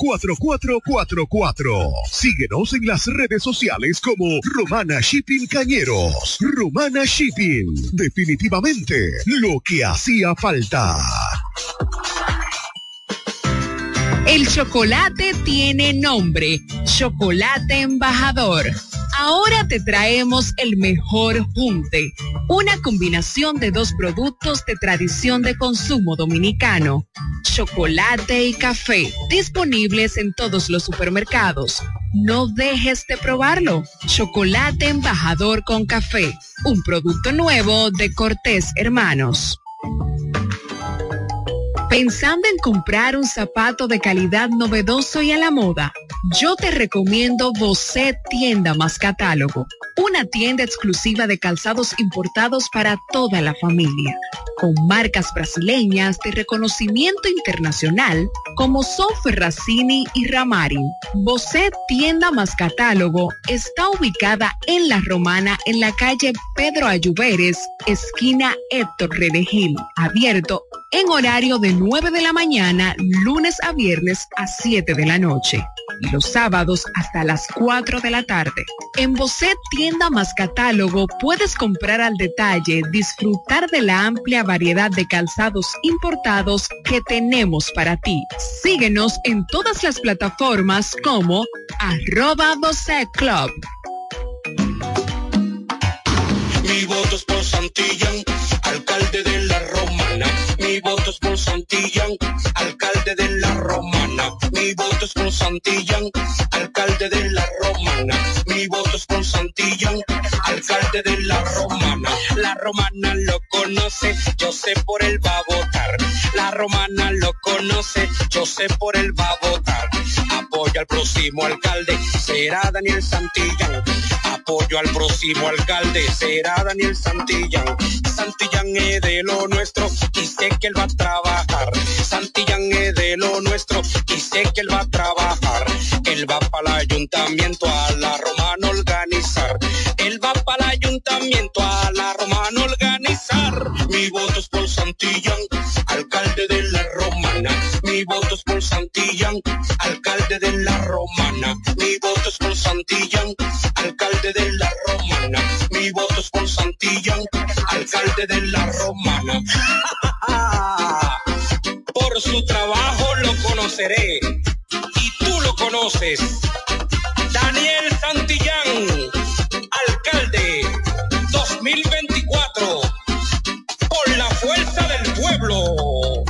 4444. Síguenos en las redes sociales como Romana Shipping Cañeros. Romana Shipping. Definitivamente lo que hacía falta. El chocolate tiene nombre, Chocolate Embajador. Ahora te traemos el mejor junte, una combinación de dos productos de tradición de consumo dominicano, chocolate y café, disponibles en todos los supermercados. No dejes de probarlo. Chocolate Embajador con café, un producto nuevo de Cortés Hermanos. Pensando en comprar un zapato de calidad novedoso y a la moda, yo te recomiendo Bosé Tienda más Catálogo, una tienda exclusiva de calzados importados para toda la familia, con marcas brasileñas de reconocimiento internacional como Sofer Racini y Ramarin. Bosé Tienda más Catálogo está ubicada en La Romana en la calle Pedro Ayuberes, esquina Héctor Redegil, abierto en horario de 9 de la mañana, lunes a viernes a 7 de la noche los sábados hasta las 4 de la tarde. En Bocet Tienda más Catálogo puedes comprar al detalle, disfrutar de la amplia variedad de calzados importados que tenemos para ti. Síguenos en todas las plataformas como arroba Bocet Club. Mi voto por Santillán, alcalde de la Romana. Mi voto por Santillán, alcalde de. Mi voto es por Santillán, alcalde de la Romana. Mi voto es por Santillán, alcalde de la Romana. La Romana lo conoce, yo sé por él va a votar. La Romana lo conoce, yo sé por él va a votar. Apoyo al próximo alcalde, será Daniel Santillán. Apoyo al próximo alcalde, será Daniel Santillán. Santillán es de lo nuestro y sé que él va a trabajar. Santillán es de lo nuestro y sé que él va a trabajar. Él va para el ayuntamiento a la romana organizar. Él va para el ayuntamiento a la romana organizar. Mi voto es por Santillán, alcalde de la romana. Mi voto es por Santillán, alcalde de la romana. Mi voto es por Santillán, alcalde de la romana. Mi voto es por Santillán, alcalde de la romana. Por su trabajo lo conoceré y tú lo conoces. Daniel Santillán, pueblo.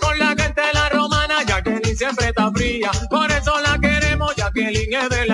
Con la gente de la romana, Jacqueline siempre está fría, por eso la queremos, Jacqueline es de la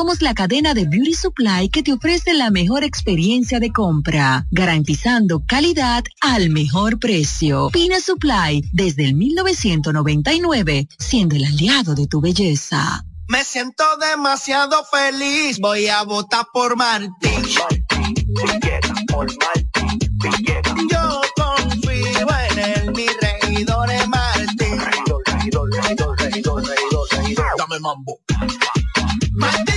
somos la cadena de Beauty Supply que te ofrece la mejor experiencia de compra, garantizando calidad al mejor precio. Pina Supply, desde el 1999, siendo el aliado de tu belleza. Me siento demasiado feliz, voy a votar por Martín. Yo confío en él, mi regidor es Martín. Dame mambo. Martín.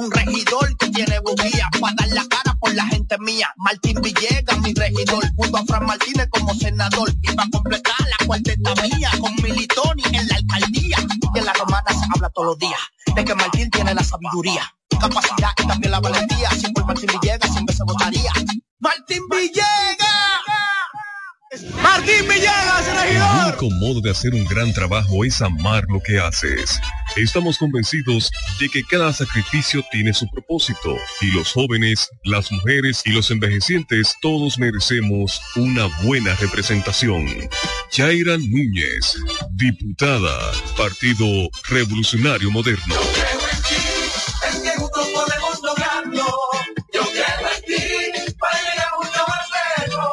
un regidor que tiene bujía para dar la cara por la gente mía. Martín Villegas, mi regidor, junto a Fran Martínez como senador y para completar la cuarteta mía con Militoni en la alcaldía. Y en las romanas habla todos los días de que Martín tiene la sabiduría, capacidad y también la valentía. Si Martín Villegas siempre se votaría. Martín Villegas. Martín Villegas, El regidor. único modo de hacer un gran trabajo es amar lo que haces. Estamos convencidos de que cada sacrificio tiene su propósito y los jóvenes, las mujeres y los envejecientes todos merecemos una buena representación. Yaira Núñez, diputada, Partido Revolucionario Moderno.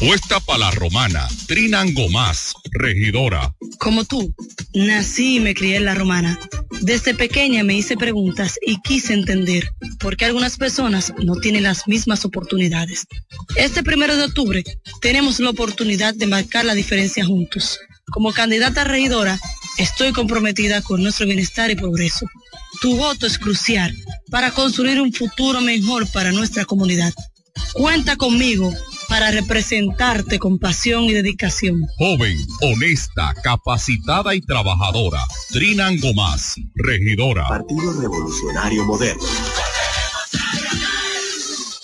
Puesta para la romana, Trinan Gomás, regidora. Como tú, nací y me crié en la romana. Desde pequeña me hice preguntas y quise entender por qué algunas personas no tienen las mismas oportunidades. Este primero de octubre tenemos la oportunidad de marcar la diferencia juntos. Como candidata a regidora, estoy comprometida con nuestro bienestar y progreso. Tu voto es crucial para construir un futuro mejor para nuestra comunidad. Cuenta conmigo para representarte con pasión y dedicación. Joven, honesta, capacitada y trabajadora. Trinan Gomás, regidora. Partido Revolucionario Moderno.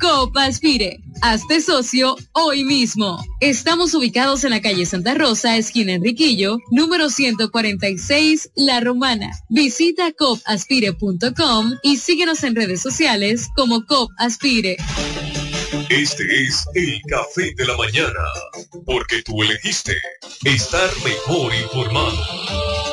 COP Aspire. Hazte socio hoy mismo. Estamos ubicados en la calle Santa Rosa, esquina Enriquillo, número 146, La Romana. Visita copaspire.com y síguenos en redes sociales como COP Aspire. Este es el café de la mañana, porque tú elegiste estar mejor informado.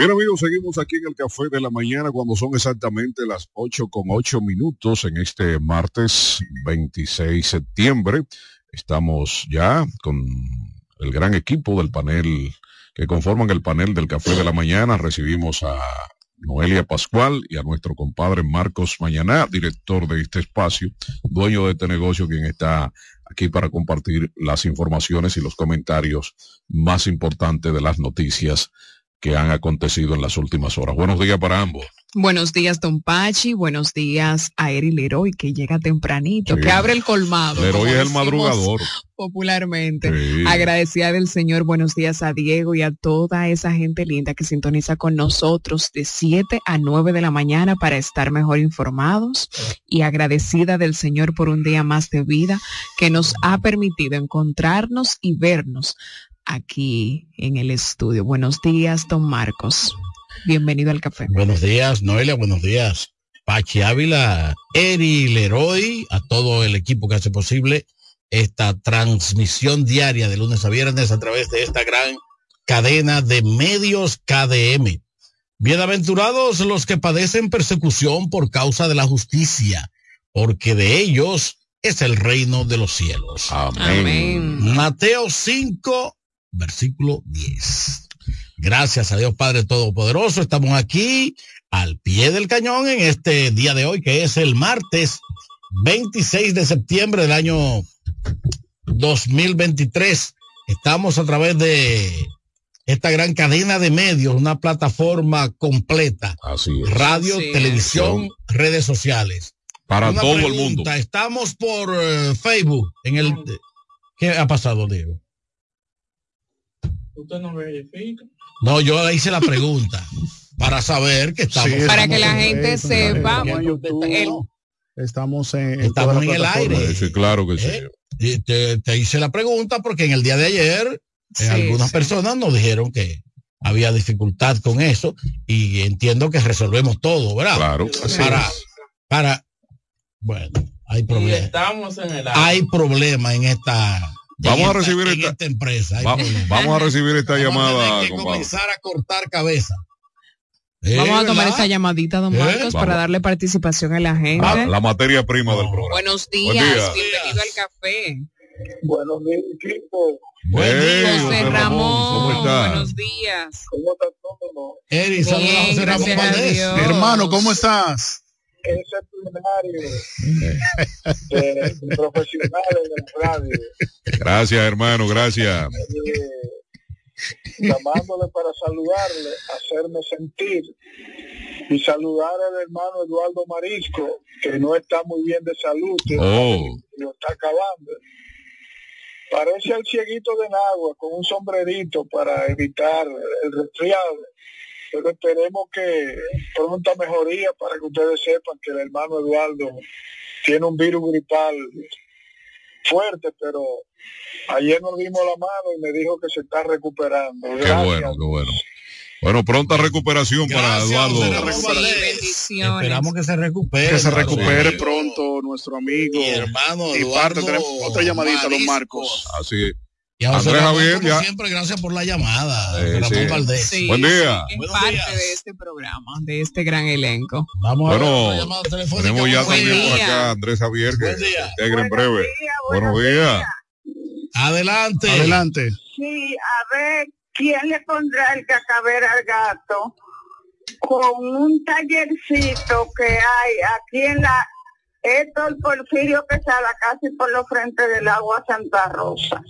Bien amigos, seguimos aquí en el Café de la Mañana cuando son exactamente las 8 con 8 minutos en este martes 26 de septiembre. Estamos ya con el gran equipo del panel que conforman el panel del Café de la Mañana. Recibimos a Noelia Pascual y a nuestro compadre Marcos Mañaná, director de este espacio, dueño de este negocio, quien está aquí para compartir las informaciones y los comentarios más importantes de las noticias que han acontecido en las últimas horas. Buenos días para ambos. Buenos días, don Pachi. Buenos días a Eri Leroy, que llega tempranito, Sí. que abre el colmado. Leroy es el madrugador. Popularmente. Sí. Agradecida del Señor. Buenos días a Diego y a toda esa gente linda que sintoniza con nosotros de 7 a 9 de la mañana para estar mejor informados. Y agradecida del Señor por un día más de vida que nos ha permitido encontrarnos y vernos aquí en el estudio. Buenos días, don Marcos. Bienvenido al café. Buenos días, Noelia, buenos días, Pachi Ávila, Eri Leroy, a todo el equipo que hace posible esta transmisión diaria de lunes a viernes a través de esta gran cadena de medios KDM. Bienaventurados los que padecen persecución por causa de la justicia, porque de ellos es el reino de los cielos. Amén. Mateo 5, versículo 10. Gracias a Dios Padre Todopoderoso, estamos aquí al pie del cañón en este día de hoy, que es el martes 26 de septiembre del año 2023. Estamos a través de esta gran cadena de medios, una plataforma completa. Así es. Radio, Así es. televisión, redes sociales. Para Una todo el mundo. Estamos por eh, Facebook en el ¿Qué ha pasado, Diego? Usted no verifica. No, yo hice la pregunta para saber que estamos Para que la gente sepa. Estamos en, Estamos en el aire. Sí, claro que sí. Y te, te hice la pregunta porque en el día de ayer eh, Sí, algunas sí. personas nos dijeron que había dificultad con eso y entiendo que resolvemos todo, ¿verdad? Claro. Para, para, bueno, hay problemas. estamos en el aire. Hay problema en esta. Vamos a recibir esta- esta empresa. hay Va- vamos a recibir esta Vamos a llamada, tener que compadre. comenzar a cortar cabeza. Vamos a Eh, tomar ¿verdad? esa llamadita, don ¿Eh? Marcos, para Vamos. darle participación a la gente. La, la materia prima del programa. Buenos Buen días, día. bienvenido al café. Buenos días, equipo. Buen Hey, día. José José Ramón, ¿cómo está? buenos días. ¿Cómo está todo? Eri, saluda a Bien, José Ramón gracias a Valdés. Hermano, ¿cómo estás? Ese plenario de profesionales de la radio, Gracias, hermano, gracias. eh, llamándole para saludarle, hacerme sentir y saludar al hermano Eduardo Marisco, que no está muy bien de salud, tiene Oh. lo está acabando. Parece el cieguito de agua con un sombrerito para evitar el resfriado. Pero esperemos que pronta mejoría para que ustedes sepan que el hermano Eduardo tiene un virus gripal fuerte, pero ayer nos dimos la mano y me dijo que se está recuperando. Qué Gracias. bueno, qué bueno. Bueno, pronta recuperación para Gracias, Eduardo. Valdés. bendiciones. Esperamos que se recupere. Que se recupere Sí. pronto nuestro amigo. Mi hermano Y Eduardo parte, tenemos otra llamadita, don Mariscos. Marcos. Así es. Y a Andrés Javier, como ya. siempre, gracias por la llamada. Ramón sí. Valdés. Sí, Buen día. Es Buenos parte días. de este programa, de este gran elenco. Vamos a ver Bueno, la llamada telefónica. tenemos ya Buen también día. por acá Andrés Javier que Buen día. se integra en breve. Buenos días. Adelante. Adelante. Sí, a ver, ¿quién le pondrá el cacaber al gato? Con un tallercito que hay aquí en la... Esto el Porfirio que está casi por los frentes del agua Santa Rosa.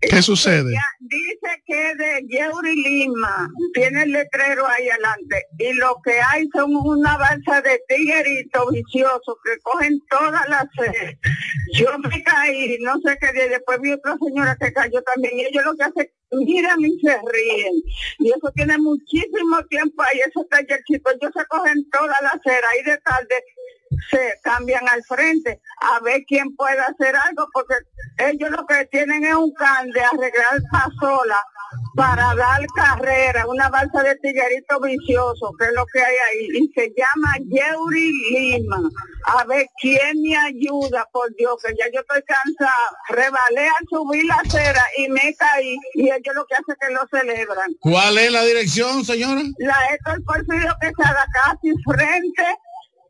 ¿Qué sucede? Dice que de Yeuri Lima, tiene el letrero ahí adelante, y lo que hay son una balsa de tigueritos viciosos que cogen todas las sed. Yo me caí, no sé qué día, después vi otra señora que cayó también, y ellos lo que hacen, miran y se ríen. Y eso tiene muchísimo tiempo ahí, esos tallercitos, ellos se cogen toda la cera, ahí de tarde se cambian al frente a ver quién puede hacer algo porque ellos lo que tienen es un can de arreglar pasola para dar carrera, una balsa de tiguerito vicioso, que es lo que hay ahí, y se llama Yeuri Lima. A ver quién me ayuda, por Dios, que ya yo estoy cansada. Rebalé al subir la acera y me caí, y ellos lo que hacen es que lo celebran. ¿Cuál es la dirección, señora? La esto el Porfirio que está casi frente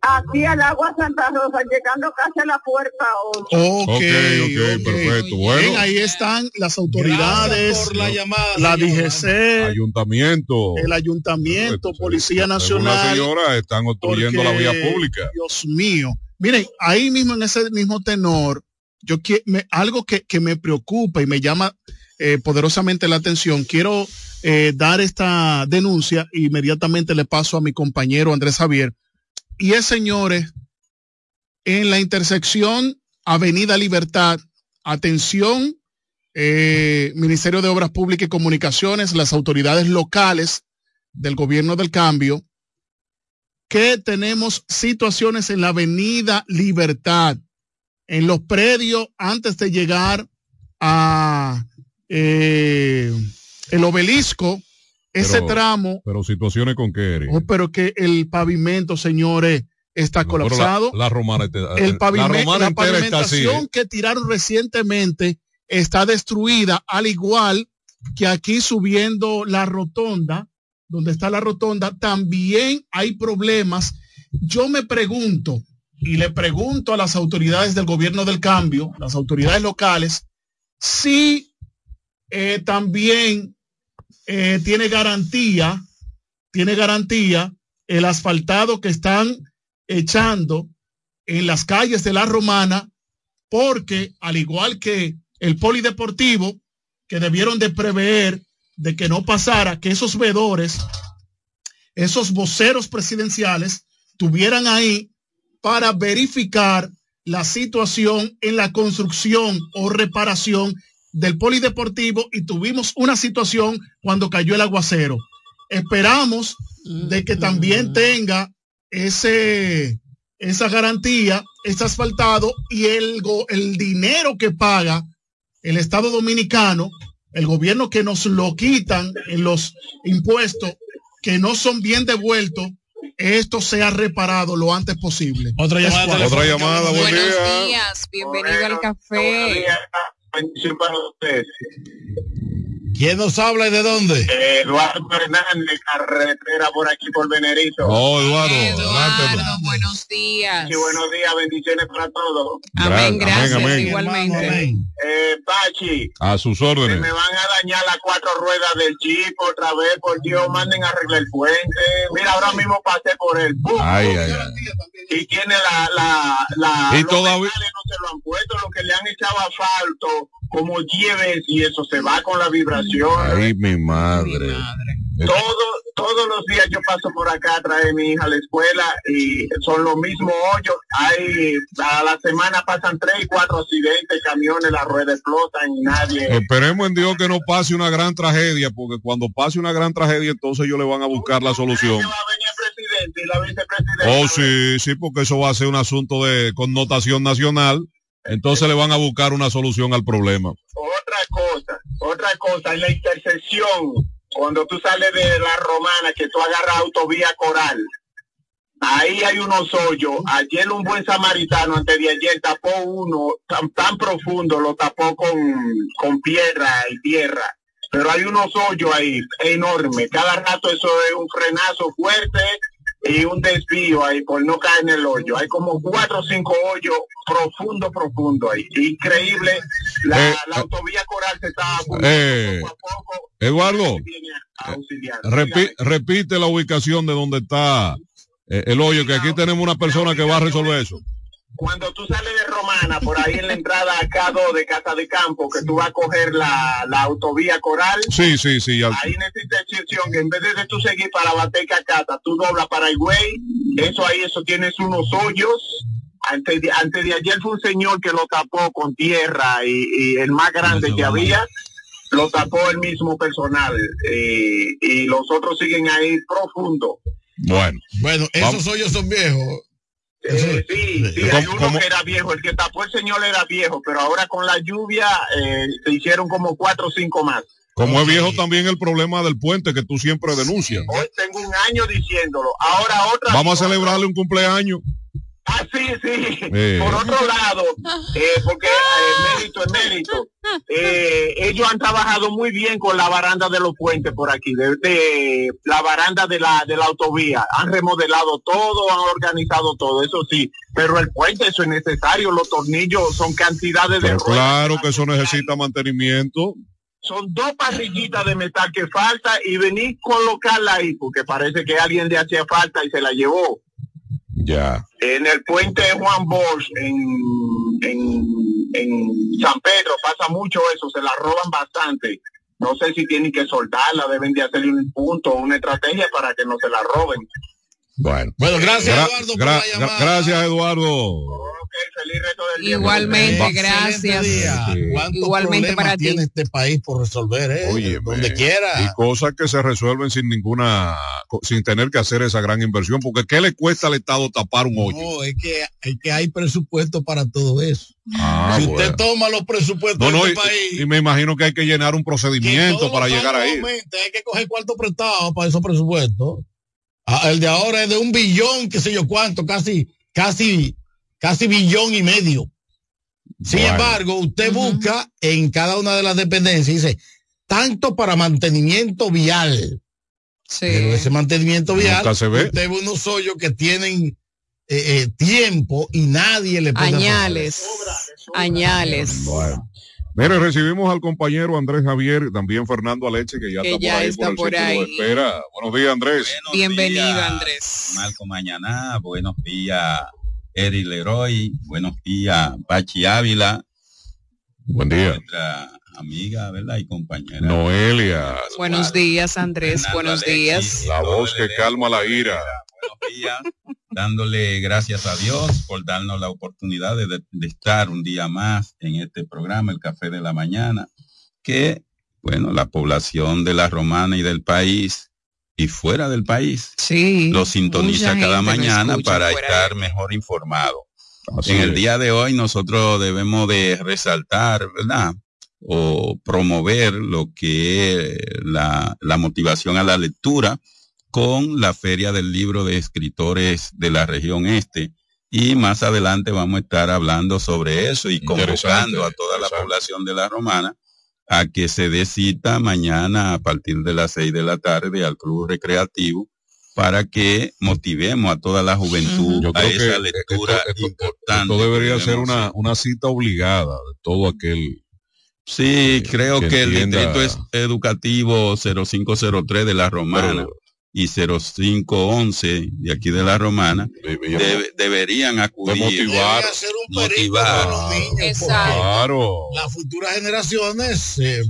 aquí al agua Santa Rosa, llegando casi a la puerta 8. Ok, Ok, ok, perfecto. Bueno, Bien, ahí están las autoridades, por la llamada, la. DGC, ayuntamiento. el ayuntamiento, Policía Nacional. señora, están obstruyendo la vía pública. Dios mío. Miren, ahí mismo en ese mismo tenor, yo me- algo que, que me preocupa y me llama eh, poderosamente la atención, quiero eh, dar esta denuncia e inmediatamente le paso a mi compañero Andrés Javier. Y es, señores, en la intersección Avenida Libertad, atención, eh, Ministerio de Obras Públicas y Comunicaciones, las autoridades locales del gobierno del cambio, que tenemos situaciones en la Avenida Libertad, en los predios antes de llegar a eh, el obelisco, ese Pero- tramo, Pero situaciones con qué, Eri? oh, pero que el pavimento, señores, está la- colapsado. La, romana, te- el la pavime- romana la entera está así. pavimentación ¿eh? que tiraron recientemente está destruida, al igual que aquí subiendo la rotonda, donde está la rotonda, también hay problemas. Yo me pregunto, y le pregunto a las autoridades del gobierno del cambio, las autoridades locales, si eh, también eh, tiene garantía, tiene garantía el asfaltado que están echando en las calles de la Romana, porque al igual que el polideportivo, que debieron de prever de que no pasara, que esos vedores, esos voceros presidenciales, tuvieran ahí para verificar la situación en la construcción o reparación del polideportivo y tuvimos una situación cuando cayó el aguacero. Esperamos de que también tenga ese, esa garantía, ese asfaltado y el, go- el dinero que paga el Estado Dominicano, el gobierno que nos lo quitan en los impuestos que no son bien devueltos, esto sea reparado lo antes posible. Otra llamada. Otra llamada, buen Buenos día. días, bienvenido al café. Bendición para ustedes. ¿Quién nos habla y de dónde? Eduardo Hernández, carretera por aquí por Venerito. Oh, Eduardo. Eduardo, buenos días. Sí, buenos días, bendiciones para todos. Amén, Gra- gracias, amén, amén. igualmente. Eh, Pachi, A sus se órdenes. me van a dañar las cuatro ruedas del Jeep otra vez, por Dios, manden a arreglar el puente. Mira, ahora mismo pasé por él. Ay, ay, ay. Y tiene la, la, la, Y los todavía- no se lo han puesto, lo que le han echado asfalto, como lleves y eso se va con la vibración. Ay, mi madre. Todo, todos los días yo paso por acá a traer a mi hija a la escuela y son los mismos hoyos. Hay, a la semana pasan tres y cuatro accidentes, camiones, las ruedas explotan y nadie. Esperemos en Dios que no pase una gran tragedia, porque cuando pase una gran tragedia, entonces ellos le van a buscar la solución. Oh, sí, sí, porque eso va a ser un asunto de connotación nacional. Entonces le van a buscar una solución al problema. Otra cosa, otra cosa, en la intersección, cuando tú sales de la romana, que tú agarras autovía coral, ahí hay unos hoyos. Ayer un buen samaritano, antes de ayer, tapó uno tan, tan profundo, lo tapó con, con piedra y tierra. Pero hay unos hoyos ahí enormes. Cada rato eso es un frenazo fuerte y un desvío ahí por no caer en el hoyo. Hay como cuatro o cinco hoyos profundo, profundo ahí. Increíble. La, Eh, la autovía coral se está Eh, Eduardo, auxiliando. repi- repite la ubicación de donde está eh, el hoyo, que aquí tenemos una persona que va a resolver eso. Cuando tú sales de Romana, por ahí en la entrada a K2 de Casa de Campo, que tú vas a coger la, la autovía coral, Sí, sí, sí. ya- ahí en esa intersección, que en vez de tú seguir para Bateca Cata, tú doblas para el güey, eso ahí, eso tienes unos hoyos. Antes de, antes de ayer fue un señor que lo tapó con tierra y, y el más grande que había, lo tapó el mismo personal. eh, y los otros siguen ahí profundo. Bueno. Bueno, esos hoyos son viejos. Eh, sí, sí, ¿Cómo- hay uno cómo? que era viejo, el que tapó el señor era viejo, pero ahora con la lluvia eh, se hicieron como cuatro o cinco más. Como es viejo también el problema del puente que tú siempre denuncias. Hoy tengo un año diciéndolo. Ahora otra. Vamos a celebrarle un cumpleaños. Ah, sí, sí. Eh. Por otro lado, eh, porque eh, mérito es mérito. Eh, ellos han trabajado muy bien con la baranda de los puentes por aquí, de, de la baranda de la, de la autovía. Han remodelado todo, han organizado todo, eso sí. Pero el puente, eso es necesario. Los tornillos son cantidades de Pero ruedas. claro que eso necesita mantenimiento. Son dos parrillitas de metal que falta y venir colocarla ahí, porque parece que alguien le hacía falta y se la llevó. Ya. En el puente de Juan Bosch, en, en, en San Pedro, pasa mucho eso, se la roban bastante. No sé si tienen que soltarla, deben de hacerle un punto, una estrategia para que no se la roben. Bueno. Bueno, gracias, Gra- Eduardo, por la gra- gracias, Eduardo. Igualmente, Va- gracias. ¿Cuántos Igualmente problemas para ti. tiene este país por resolver, eh? Oye, donde quiera. Y cosas que se resuelven sin ninguna, sin tener que hacer esa gran inversión, porque ¿qué le cuesta al Estado tapar un hoyo? No, es que, es que hay presupuesto para todo eso. Ah, si bueno. usted toma los presupuestos No, no, de y, este país, y me imagino que hay que llenar un procedimiento para llegar ahí. hay que coger cuarto prestado para esos presupuestos. Ah, el de ahora es de un billón, qué sé yo cuánto, casi, casi, casi billón y medio. Sin Bueno. embargo, usted busca en cada una de las dependencias y dice, tanto para mantenimiento vial. Pero ese mantenimiento vial, Nunca se ve. usted ve unos hoyos que tienen eh, eh, tiempo y nadie le pone Añales. Añales. Bueno. Mire, recibimos al compañero Andrés Javier, también Fernando Aleche, que ya Que está por ya ahí está por el por sitio de ahí. espera. Buenos días, Andrés. Bienvenido, días, Andrés. Marco Mañana, buenos días, Eri Leroy, buenos días, Pachi Ávila. Buen día. Nuestra amiga, ¿verdad? Y compañera. Noelia, Buenos días, Andrés. Buenos días. la voz que calma la ira. Buenos días, dándole gracias a Dios por darnos la oportunidad de, de estar un día más en este programa, el Café de la Mañana, que, bueno, la población de la Romana y del país y fuera del país lo sintoniza cada mañana para estar mejor informado. Así en el día de hoy nosotros debemos de resaltar, ¿verdad? O promover lo que es la, la motivación a la lectura con la Feria del Libro de Escritores de la región este. Y más adelante vamos a estar hablando sobre eso y convocando a toda la población de la Romana a que se dé cita mañana a partir de las seis de la tarde al Club Recreativo para que motivemos a toda la juventud Yo a creo esa lectura esto- importante. Esto debería ser una, una cita obligada de todo aquel. Sí, creo que que, el distrito es educativo 0503 de la Romana y 0511 de aquí de la Romana debe- deberían acudir. motivar. motivar. Claro. Las futuras generaciones eh,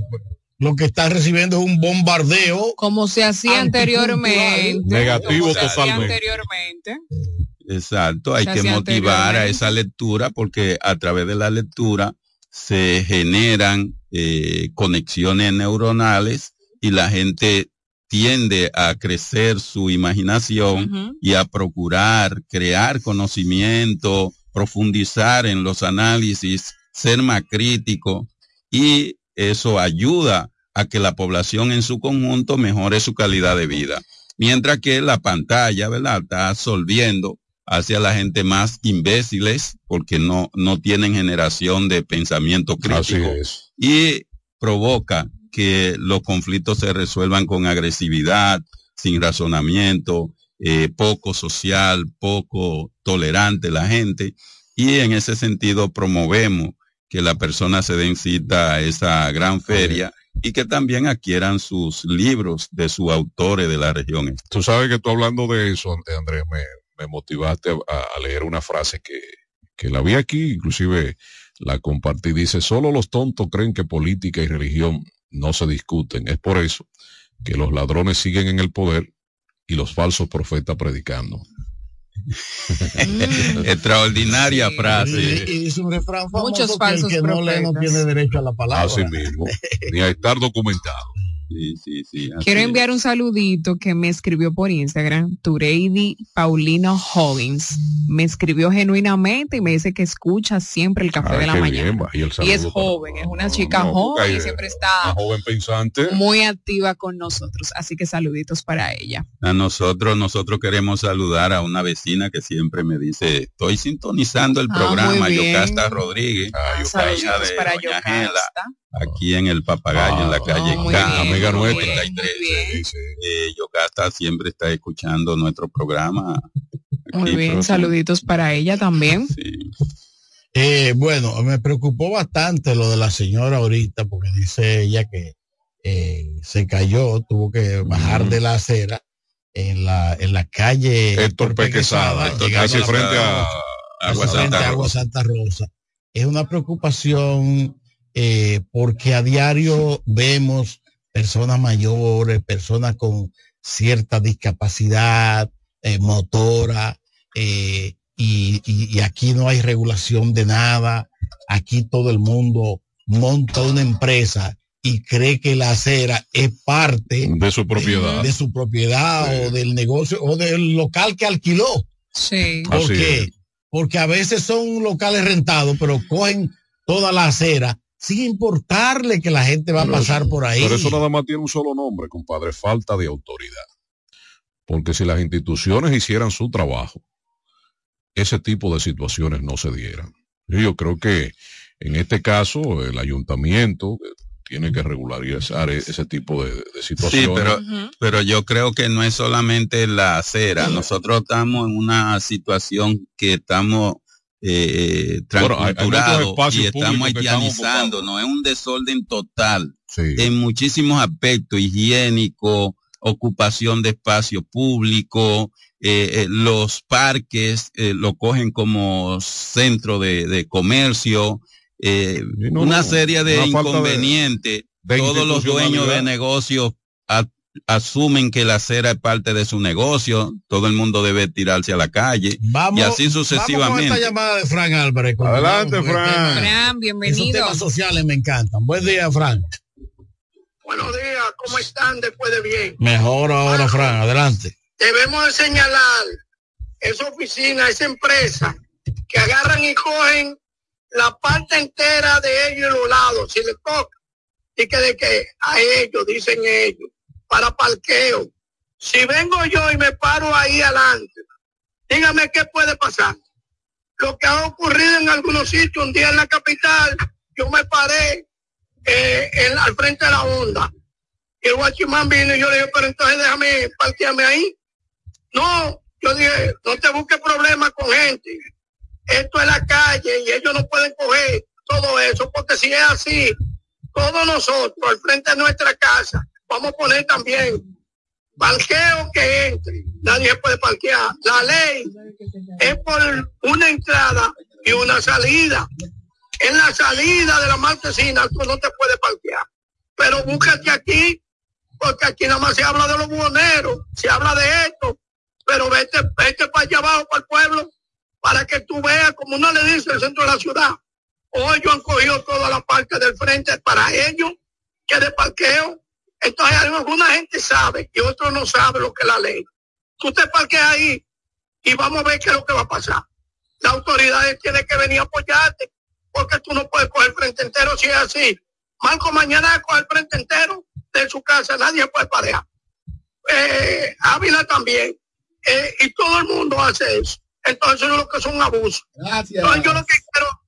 lo que están recibiendo es un bombardeo. Como se hacía anteriormente. Negativo Como se totalmente. anteriormente. Exacto, hay Se que motivar a esa lectura porque a través de la lectura se generan eh, conexiones neuronales y la gente tiende a crecer su imaginación y a procurar crear conocimiento, profundizar en los análisis, ser más crítico y eso ayuda a que la población en su conjunto mejore su calidad de vida. Mientras que la pantalla, ¿verdad? Está absorbiendo hacia la gente más imbéciles porque no, no tienen generación de pensamiento crítico y provoca que los conflictos se resuelvan con agresividad, sin razonamiento, eh, poco social, poco tolerante la gente y en ese sentido promovemos que la persona se den cita a esa gran feria y que también adquieran sus libros de sus autores de la región. este. Tú sabes que tú hablando de eso, Andrés, me, me motivaste a, a leer una frase que, que la vi aquí, inclusive la compartí. Dice, solo los tontos creen que política y religión no se discuten. Es por eso que los ladrones siguen en el poder y los falsos profetas predicando. Extraordinaria Y, frase. y dice un refrán famoso Muchos que el falsos que no lee no tiene derecho a la palabra. Así mismo, ni a estar documentado. Sí, sí, sí. Quiero enviar un saludito que me escribió por Instagram, Tureidi Paulino Hoggins. Me escribió genuinamente y me dice que escucha siempre el café Ay, de la mañana. bien, y el y es para- joven, es una chica no, joven y siempre está joven pensante. muy activa con nosotros. Así que saluditos para ella. A nosotros, nosotros queremos saludar a una vecina que siempre me dice, estoy sintonizando el Ah, programa, muy bien. Yocasta Rodríguez, Saluditos de para Doña Yocasta. Gela, aquí en el Papagayo, en la calle muy K, bien, amiga muy nuestra. bien, muy Eh, Yocasta siempre está escuchando nuestro programa. Muy bien, saluditos para ella también. Eh, bueno, me preocupó bastante lo de la señora ahorita, porque dice ella que eh, se cayó, tuvo que bajar de la acera en la, en la calle Héctor P. Quesada, llegando casi frente a Agua frente Santa a Agua. Santa Rosa. Es una preocupación eh, porque a diario vemos personas mayores, personas con cierta discapacidad eh, motora, eh, y, y- y aquí no hay regulación de nada. Aquí todo el mundo monta una empresa y cree que la acera es parte de su propiedad. de, su propiedad o del negocio o del local que alquiló. Sí. ¿Por qué? Porque a veces son locales rentados, pero cogen toda la acera sin importarle que la gente va a pasar eso- por ahí. Pero eso nada más tiene un solo nombre, compadre, falta de autoridad. porque si las instituciones hicieran su trabajo, ese tipo de situaciones no se dieran. Y Yo creo que en este caso el ayuntamiento tiene que regularizar e- ese tipo de, de Sí, situaciones. pero, pero yo creo que no es solamente la acera. Nosotros estamos en una situación que estamos eh, Bueno, muchos transculturados espacios y estamos haitianizando. No es un desorden total en muchísimos aspectos higiénico, ocupación de espacio público, eh, eh, los parques eh, lo cogen como centro de, de comercio, eh, no, una no, serie de una falta de- inconvenientes. de Todos los dueños de negocios asumen que la acera es parte de su negocio, todo el mundo debe tirarse a la calle Vamos, y así Vamos con sucesivamente. esta llamada de Fran Álvarez. Adelante, el Fran. Fran, Esos bienvenido. temas sociales me encantan. Buen día, Fran. Buenos días, ¿cómo están después de bien? Mejor ahora, Fran. Adelante. Debemos de señalar esa oficina, esa empresa, que agarran y cogen la parte entera de ellos y los lados, si les toca. Y que de que a ellos, dicen ellos, para parqueo. Si vengo yo y me paro ahí adelante, dígame qué puede pasar. Lo que ha ocurrido en algunos sitios, un día en la capital, yo me paré eh, en- al frente de la onda. Y el guachimán vino y yo le dije, pero entonces déjame parquearme ahí. No, yo dije, no te busques problemas con gente. Esto es la calle y ellos no pueden coger todo eso, porque si es así, todos nosotros al frente de nuestra casa, vamos a poner también parqueo que entre. Nadie puede parquear. La ley es por una entrada y una salida. En la salida de la marquesina tú no te puedes parquear. Pero búscate aquí, porque aquí nada más se habla de los buhoneros, se habla de esto, pero vete, vete para allá abajo, para el pueblo, para que tú veas, como uno le dice, el centro de la ciudad. Hoy ellos han cogido toda la parte del frente para ellos, que de parqueo. Entonces alguna gente sabe y otros no saben lo que es la ley. Tú te parqueas ahí y vamos a ver qué es lo que va a pasar. Las autoridades tienen que venir a apoyarte, porque tú no puedes coger frente entero si es así. Marco mañana coge el frente entero de su casa, nadie puede parear. Eh, Ávila también. Eh, y todo el mundo hace eso. Entonces yo lo que son abusos. Gracias. Entonces, yo lo que quiero,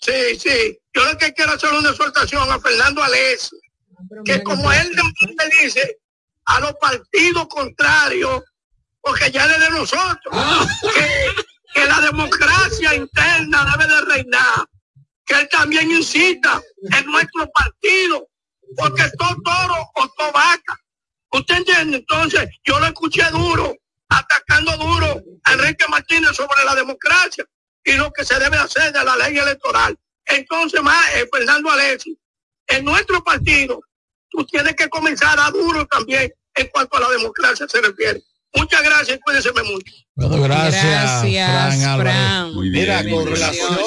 sí, sí, yo lo que quiero hacer una exhortación a Fernando Alessio, que como él le dice a los partidos contrarios, porque ya es de nosotros, que, que la democracia interna debe de reinar, que él también incita en nuestro partido, porque es todo toro o todo vaca. ¿Usted entiende? Entonces, yo lo escuché duro, atacando duro a Enrique Martínez sobre la democracia y lo que se debe hacer de la ley electoral. Entonces, más, eh, Fernando Alessio, en nuestro partido, tú tienes que comenzar a duro también en cuanto a la democracia se refiere. Muchas gracias y cuídense mucho. Bueno, gracias, Gracias, Fran Álvarez. Fran. Muy bien, Mira, con relación,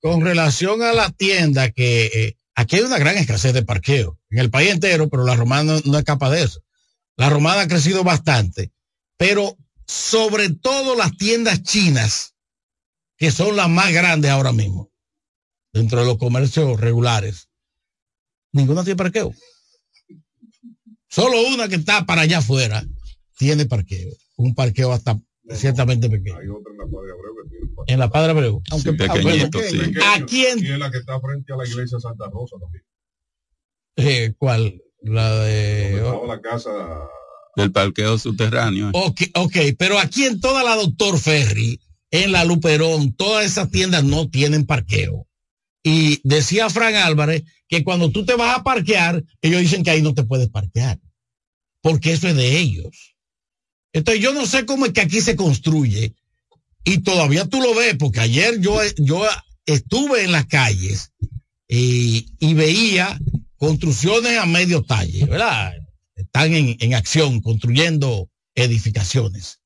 con relación a la tienda, que eh, aquí hay una gran escasez de parqueo en el país entero, pero la romana no, no es capaz de eso. La romana ha crecido bastante, pero sobre todo las tiendas chinas, que son las más grandes ahora mismo, dentro de los comercios regulares, ninguna tiene parqueo. Solo una que está para allá afuera tiene parqueo. Un parqueo hasta ciertamente pequeño. En la Padre Abreu. Aunque Sí, pequeñito, sí. Aquí en Y es la que está frente a la iglesia Santa Rosa también. eh, ¿Cuál? La de. La casa. Del parqueo subterráneo. Ok, ok, pero aquí en toda la Doctor Ferry, en la Luperón, todas esas tiendas no tienen parqueo. Y decía Fran Álvarez que cuando tú te vas a parquear, ellos dicen que ahí no te puedes parquear, porque eso es de ellos. Entonces yo no sé cómo es que aquí se construye y todavía tú lo ves, porque ayer yo, yo estuve en las calles y, veía construcciones a medio talle, ¿verdad? Están en, en acción construyendo edificaciones.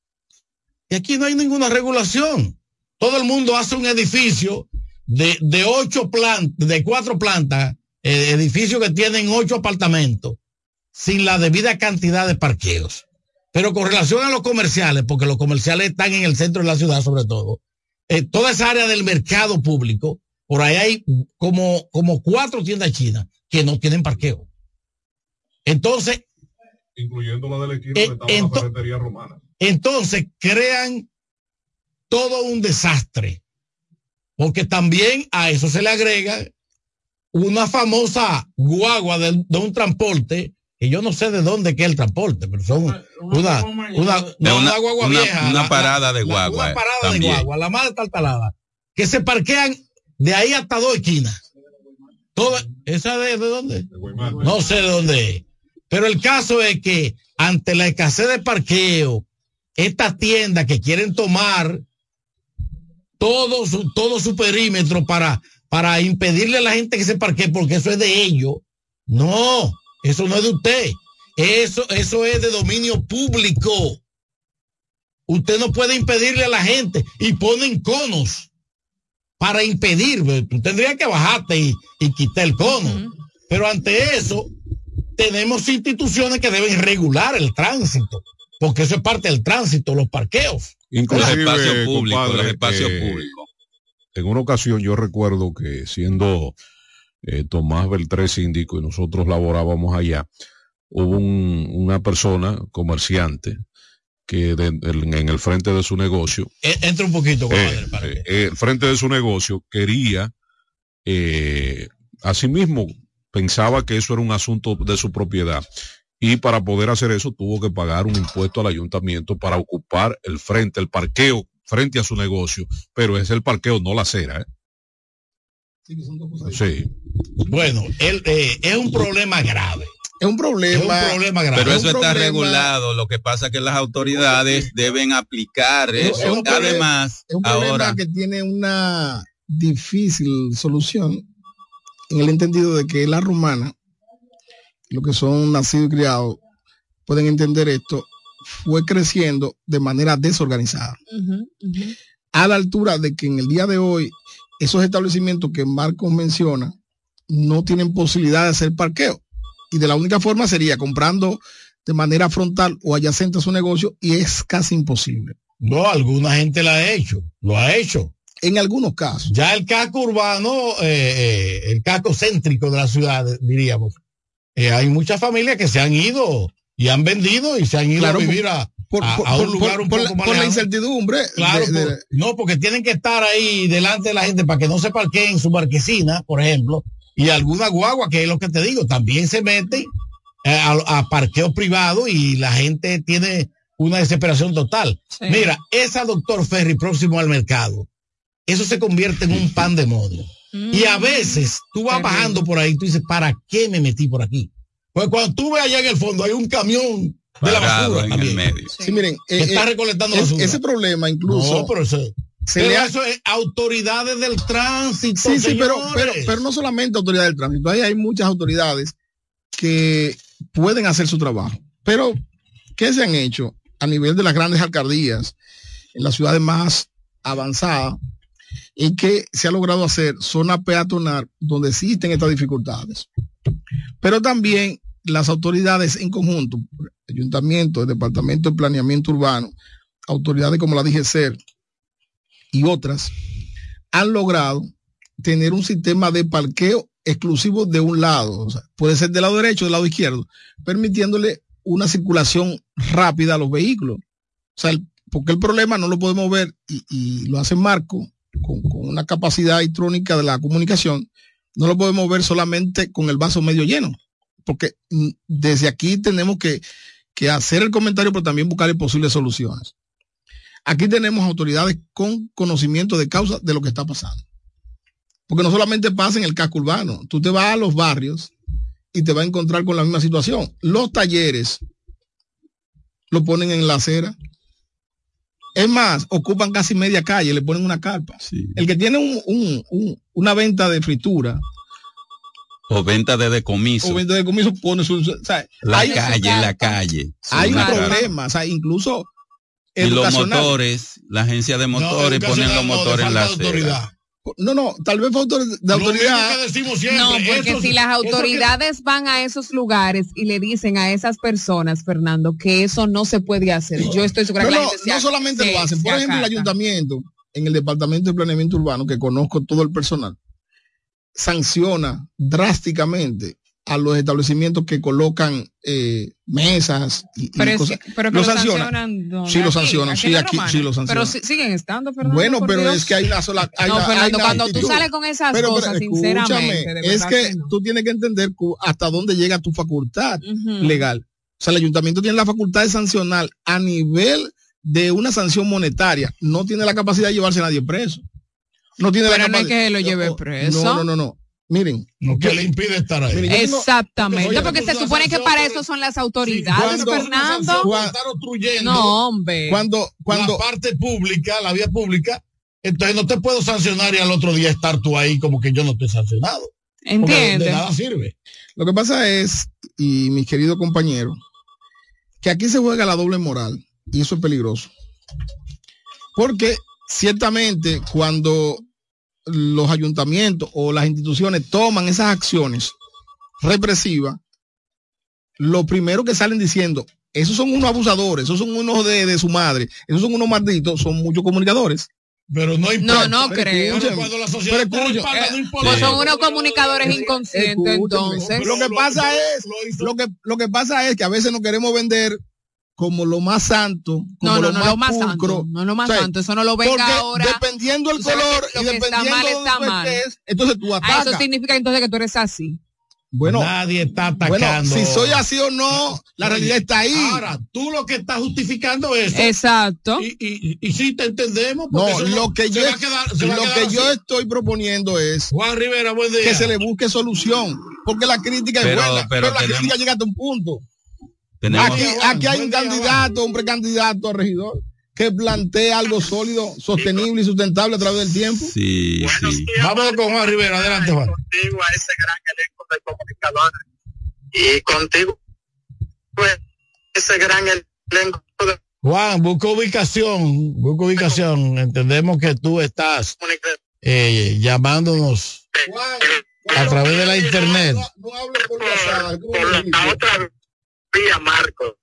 Y aquí no hay ninguna regulación. Todo el mundo hace un edificio de, de ocho plantas, de cuatro plantas, eh, edificios que tienen ocho apartamentos, sin la debida cantidad de parqueos. Pero con relación a los comerciales, porque los comerciales están en el centro de la ciudad sobre todo, eh, toda esa área del mercado público, por ahí hay como, como cuatro tiendas chinas que no tienen parqueo. Entonces, Incluyendo la de la esquina Eh, donde estaba la ferretería romana. Entonces crean todo un desastre. Porque también a eso se le agrega una famosa guagua de, de un transporte, que yo no sé de dónde que es el transporte, pero son una, una, no, guagua una- vieja. una parada de la- guagua, Una parada también. de guagua, la más taltalada, que se parquean de ahí hasta dos esquinas. Toda, ¿Esa de, de dónde? No sé de dónde es. Pero el caso es que ante la escasez de parqueo, estas tiendas que quieren tomar todo su, todo su perímetro para, para impedirle a la gente que se parquee porque eso es de ellos. No, eso no es de usted. Eso, eso es de dominio público. Usted no puede impedirle a la gente y ponen conos para impedir. Tú tendrías que bajarte y, y quitar el cono. Pero ante eso, tenemos instituciones que deben regular el tránsito, porque eso es parte del tránsito, los parqueos. Inclusive, Los espacios públicos, compadre, los espacios eh, públicos. En una ocasión yo recuerdo que siendo eh, Tomás Beltré síndico y nosotros laborábamos allá, hubo un- una persona, comerciante, que de- en, en el frente de su negocio, Eh, Entra un poquito, compadre, eh, para eh, el frente de su negocio quería, eh, asimismo, pensaba que eso era un asunto de su propiedad. Y para poder hacer eso tuvo que pagar un impuesto al ayuntamiento para ocupar el frente, el parqueo frente a su negocio, pero es el parqueo, no la acera. ¿eh? Sí. Bueno, él, eh, es un problema grave. Es un problema. Es un problema grave. Pero Es eso está problema- regulado. Lo que pasa es que las autoridades deben aplicar Es- eso. es un problema- Además, es un problema ahora que tiene una difícil solución en el entendido de que la romana, lo que son nacidos y criados, pueden entender esto, fue creciendo de manera desorganizada. A la altura de que en el día de hoy, esos establecimientos que Marcos menciona no tienen posibilidad de hacer parqueo. Y de la única forma sería comprando de manera frontal o adyacente a su negocio y es casi imposible. No, alguna gente la ha hecho, lo ha hecho. En algunos casos. Ya el casco urbano, eh, eh, el casco céntrico de la ciudad, diríamos, eh, hay muchas familias que se han ido y han vendido y se han ido Claro, a vivir a, por- a- por- a un por- lugar por- un por poco la- más por la incertidumbre Claro, de- de- por- no, porque tienen que estar ahí delante de la gente para que no se parqueen en su marquesina, por ejemplo, y alguna guagua, que es lo que te digo, también se meten eh, a, a parqueo privado y la gente tiene una desesperación total. Mira, esa doctor Ferry próximo al mercado, eso se convierte en un pan de modo. Y a veces tú vas bajando por ahí, tú dices, ¿para qué me metí por aquí? Pues cuando tú ves allá en el fondo, hay un camión de la basura en también. el medio. Sí, miren, Que está recolectando es- basura. ese problema incluso No, pero eso, se pero le ha- eso es autoridades del tránsito. Sí, sí, pero, pero, pero no solamente autoridades del tránsito, ahí hay muchas autoridades que pueden hacer su trabajo. Pero, ¿qué se han hecho a nivel de las grandes alcaldías, en las ciudades más avanzadas, y que se ha logrado hacer zona peatonal donde existen estas dificultades? Pero también las autoridades en conjunto, ayuntamiento, el departamento de planeamiento urbano, autoridades como la DGCER y otras, han logrado tener un sistema de parqueo exclusivo de un lado, puede ser del lado derecho o del lado izquierdo, permitiéndole una circulación rápida a los vehículos. O sea, porque el problema no lo podemos ver y, y lo hace Marco con, una capacidad electrónica de la comunicación, no lo podemos ver solamente con el vaso medio lleno, porque mm, desde aquí tenemos que, que hacer el comentario, pero también buscar posibles soluciones. Aquí tenemos autoridades con conocimiento de causa de lo que está pasando. Porque no solamente pasa en el casco urbano, tú te vas a los barrios y te vas a encontrar con la misma situación. Los talleres lo ponen en la acera. Es más, ocupan casi media calle, le ponen una carpa. El que tiene un- un- un- una venta de fritura O venta de decomiso. o venta de comiso pone su... o sea, La hay- calle, en la calle. Hay un problema, o sea, incluso Y los motores, la agencia de motores ponen los motores en la acera. No, no, tal vez fue autor- de autoridad. No, porque si las autoridades van a esos lugares y le dicen a esas personas, Fernando, que eso no se puede hacer, yo estoy segura No, que la no, gente se no a- solamente se- lo hacen. Por ejemplo, el ayuntamiento, en el departamento de planeamiento urbano, que conozco todo el personal, sanciona drásticamente a los establecimientos que colocan eh, mesas y, y Pero, es cosas. que, pero que lo lo sancionan. sancionan. Sí, lo Aquí, sancionan, aquí sí, aquí Romana. sí lo sancionan. Pero si- siguen estando, Fernando. Bueno, pero Dios. es que hay una sola. hay No, una- hay Fernando, una cuando tú sales con esas Pero, pero, cosas, escúchame, sinceramente, de es que, que no. tú tienes que entender hasta dónde llega tu facultad legal. O sea, el ayuntamiento tiene la facultad de sancionar a nivel de una sanción monetaria. No tiene la capacidad de llevarse a nadie preso. No tiene Pero la no es que lo lleve preso. No, no, no, no. Miren. Lo que le impide estar ahí. Miren, yo tengo- Exactamente, Oye, porque se supone que para eso son las autoridades, cuando- Fernando. cuando- No, hombre. Cuando, cuando, la parte pública, la vía pública, entonces no te puedo sancionar y al otro día estar tú ahí como que yo no estoy sancionado. Entiende. De nada sirve. Lo que pasa es, y mis queridos compañeros, que aquí se juega la doble moral y eso es peligroso. Porque ciertamente cuando los ayuntamientos o las instituciones toman esas acciones represivas, lo primero que salen diciendo, esos son unos abusadores, esos son unos de, de su madre, esos son unos malditos, son muchos comunicadores. Pero no No, no Pero creo. escúchame, Cuando la pero sociedad respalda, no importa. Pues son unos comunicadores inconscientes, entonces. Lo que pasa es, lo que, lo que pasa es que a veces nos queremos vender como lo más santo, como No, no, lo no, más lo más pulcro. santo. No, lo más O sea, santo. Eso no lo venga porque ahora. Dependiendo el color que y dependiendo mal, de está mal. estés, entonces tú Ah, atacas. eso significa entonces que tú eres así. Bueno, nadie está bueno, atacando. si soy así o no, la realidad está ahí. Ahora, tú lo que estás justificando es Exacto. Y, y, y sí te entendemos. no, lo que yo, quedar- lo que yo estoy proponiendo es Juan Rivera, buen día. que se le busque solución, porque la crítica Pero- es buena, pero pero, la tenemos- crítica llega hasta un punto. Tenemos, Aquí, aquí hay un candidato, un precandidato a regidor que plantea algo sólido, sostenible y sustentable a través del tiempo. sí, sí. Vamos con Juan Rivera, adelante Juan. contigo a ese gran elenco de comunicadores y contigo pues ese gran elenco de Juan, busca ubicación, busca ubicación. Entendemos que tú estás eh, llamándonos a través de la internet. por la otra vía Marco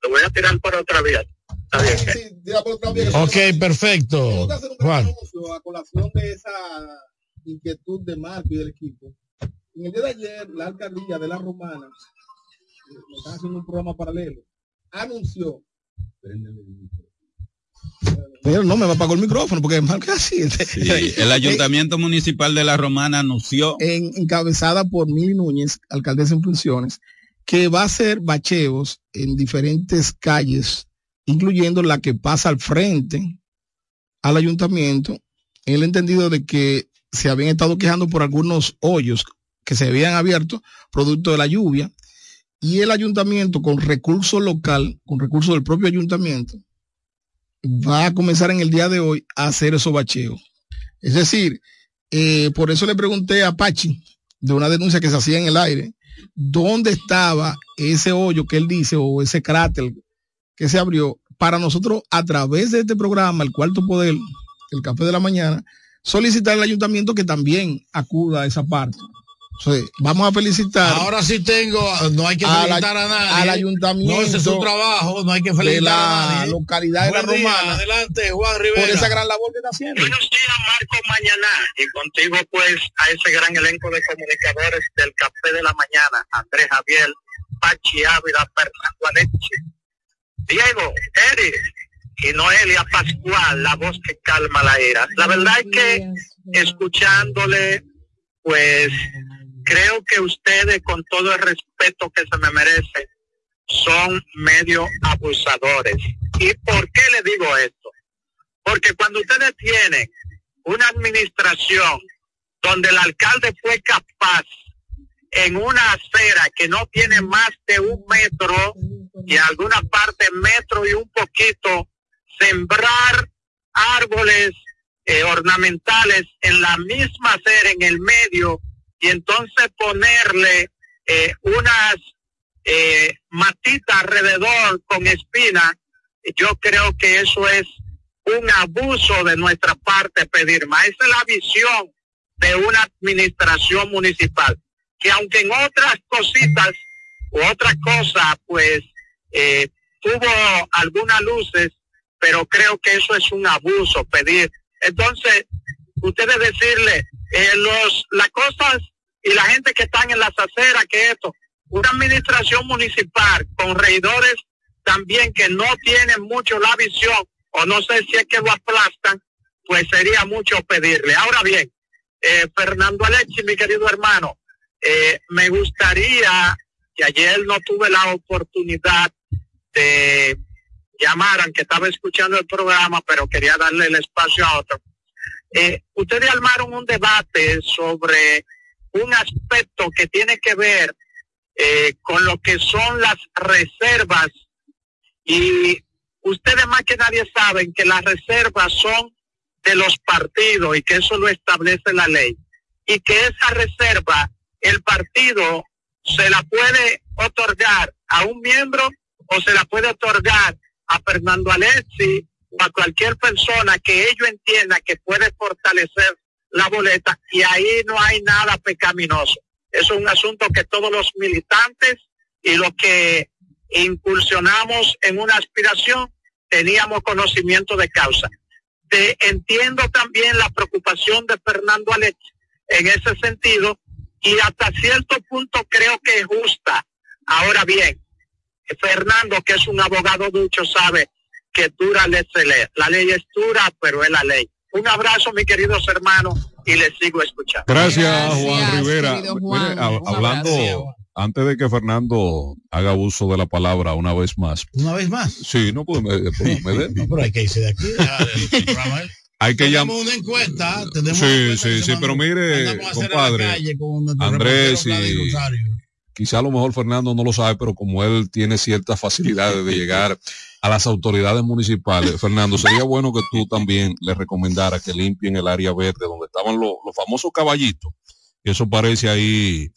te voy a tirar por otra vía está bien Ok, perfecto. Juan. a colación de esa inquietud de Marco y del equipo. En el día de ayer, la alcaldía de la Romana, eh, me están haciendo un programa paralelo, anunció. Pero no me va a apagar el micrófono porque Marco es así. Sí, el Ayuntamiento Municipal de La Romana anunció en- encabezada por Mili Núñez, alcaldesa en funciones, que va a hacer bacheos en diferentes calles, incluyendo la que pasa al frente al ayuntamiento, en el entendido de que se habían estado quejando por algunos hoyos que se habían abierto producto de la lluvia, y el ayuntamiento con recurso local, con recursos del propio ayuntamiento, va a comenzar en el día de hoy a hacer esos bacheos. Es decir, eh, por eso le pregunté a Pachi de una denuncia que se hacía en el aire, ¿dónde estaba ese hoyo que él dice o ese cráter que se abrió para nosotros a través de este programa, el cuarto poder, el café de la mañana, solicitar al ayuntamiento que también acuda a esa parte. Vamos a felicitar. Ahora sí tengo, no hay que la- felicitar a nadie. al ayuntamiento No, ese es su trabajo, no hay que de felicitar a la nadie. localidad de la día, Romana Adelante, Juan Rivera. por esa gran labor que está haciendo. Buenos días, Marco Mañana, y contigo pues a ese gran elenco de comunicadores del Café de la Mañana, Andrés Javier, Pachi Ávila, Fernando Aleche, Diego, Eric y Noelia Pascual, la voz que calma la ira. La verdad es que escuchándole, pues creo que ustedes, con todo el respeto que se me merece, son medio abusadores. ¿Y por qué le digo esto? Porque cuando ustedes tienen una administración donde el alcalde fue capaz en una acera que no tiene más de un metro y alguna parte metro y un poquito, sembrar árboles eh, ornamentales en la misma acera, en el medio, y entonces ponerle eh, unas eh, matitas alrededor con espina, yo creo que eso es un abuso de nuestra parte pedir más. Esa es la visión de una administración municipal, que aunque en otras cositas u otras cosas, pues eh, tuvo algunas luces, pero creo que eso es un abuso pedir. Entonces, ustedes decirle, eh, los, las cosas y la gente que están en las aceras, que esto, una administración municipal con regidores también que no tienen mucho la visión, o no sé si es que lo aplastan, pues sería mucho pedirle. Ahora bien, eh, Fernando Alexi, mi querido hermano, eh, me gustaría que ayer no tuve la oportunidad de llamar, aunque estaba escuchando el programa, pero quería darle el espacio a otro. Eh, ustedes armaron un debate sobre un aspecto que tiene que ver eh, con lo que son las reservas. Y ustedes más que nadie saben que las reservas son de los partidos y que eso lo establece la ley. Y que esa reserva el partido se la puede otorgar a un miembro o se la puede otorgar a Fernando Alexi o a cualquier persona que ellos entienda que puede fortalecer la boleta y ahí no hay nada pecaminoso. Es un asunto que todos los militantes y los que incursionamos en una aspiración teníamos conocimiento de causa. De, entiendo también la preocupación de Fernando Alexi en ese sentido y hasta cierto punto creo que es justa. Ahora bien, Fernando, que es un abogado ducho, sabe que dura la ley. La ley es dura, pero es la ley. Un abrazo, mis queridos hermanos, y les sigo escuchando. Gracias, Juan Rivera. Mire, hab- hablando, antes de que Fernando haga uso de la palabra una vez más. ¿Una vez más? Sí, no, pues me, pues me dé. No, pero hay que irse de aquí. programa. Hay que llamar. Tenemos una encuesta. Tenemos Sí, sí, sí, pero mire, compadre, Andrés y quizá a lo mejor Fernando no lo sabe, pero como él tiene ciertas facilidades de llegar a las autoridades municipales, Fernando, sería bueno que tú también le recomendaras que limpien el área verde donde estaban los, los famosos caballitos. Eso parece ahí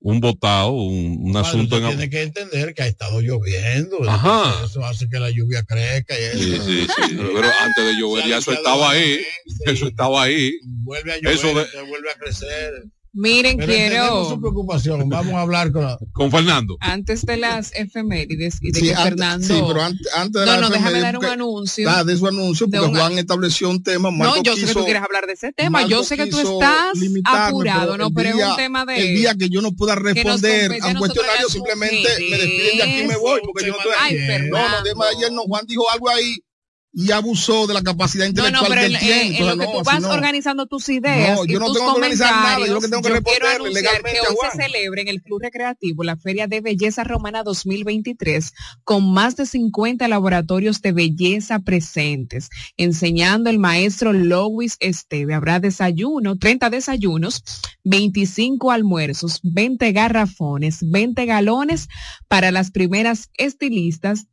un botado, un, un asunto en... tiene que entender que ha estado lloviendo. Ajá. Eso hace que la lluvia crezca. Y Sí, sí, sí, pero antes de llover ya eso estaba ahí, eso estaba ahí. Vuelve a llover, Eso de- se vuelve a crecer. Miren, Pero quiero, su preocupación. Vamos a hablar con la... Con Fernando. antes de las efemérides y de Sí, que antes- Fernando... sí, pero antes, antes de no, la no, déjame dar un anuncio. Ah, de su anuncio, porque un- Juan estableció un tema. No, Marco yo sé que tú quieres hablar de ese tema. Marco yo sé que tú estás apurado, ¿no? Pero es día- un tema de... El día que yo no pueda responder a un cuestionario, simplemente me despiden de aquí y me voy, porque yo no estoy Ay. No, no, tema de ayer no. Juan dijo algo ahí y abusó de la capacidad No, intelectual no, pero que en, él tiene. en- en lo que no, tú vas no. organizando tus ideas No, y yo no tus tengo que organizar nada, yo lo que tengo que responderle legalmente que a hoy Juan. se celebra en el Club Recreativo la Feria de Belleza Romana 2023 con más de 50 laboratorios de belleza presentes, enseñando el maestro Lois Esteve. Habrá desayuno, 30 desayunos, 25 almuerzos, 20 garrafones, 20 galones para las primeras estilistas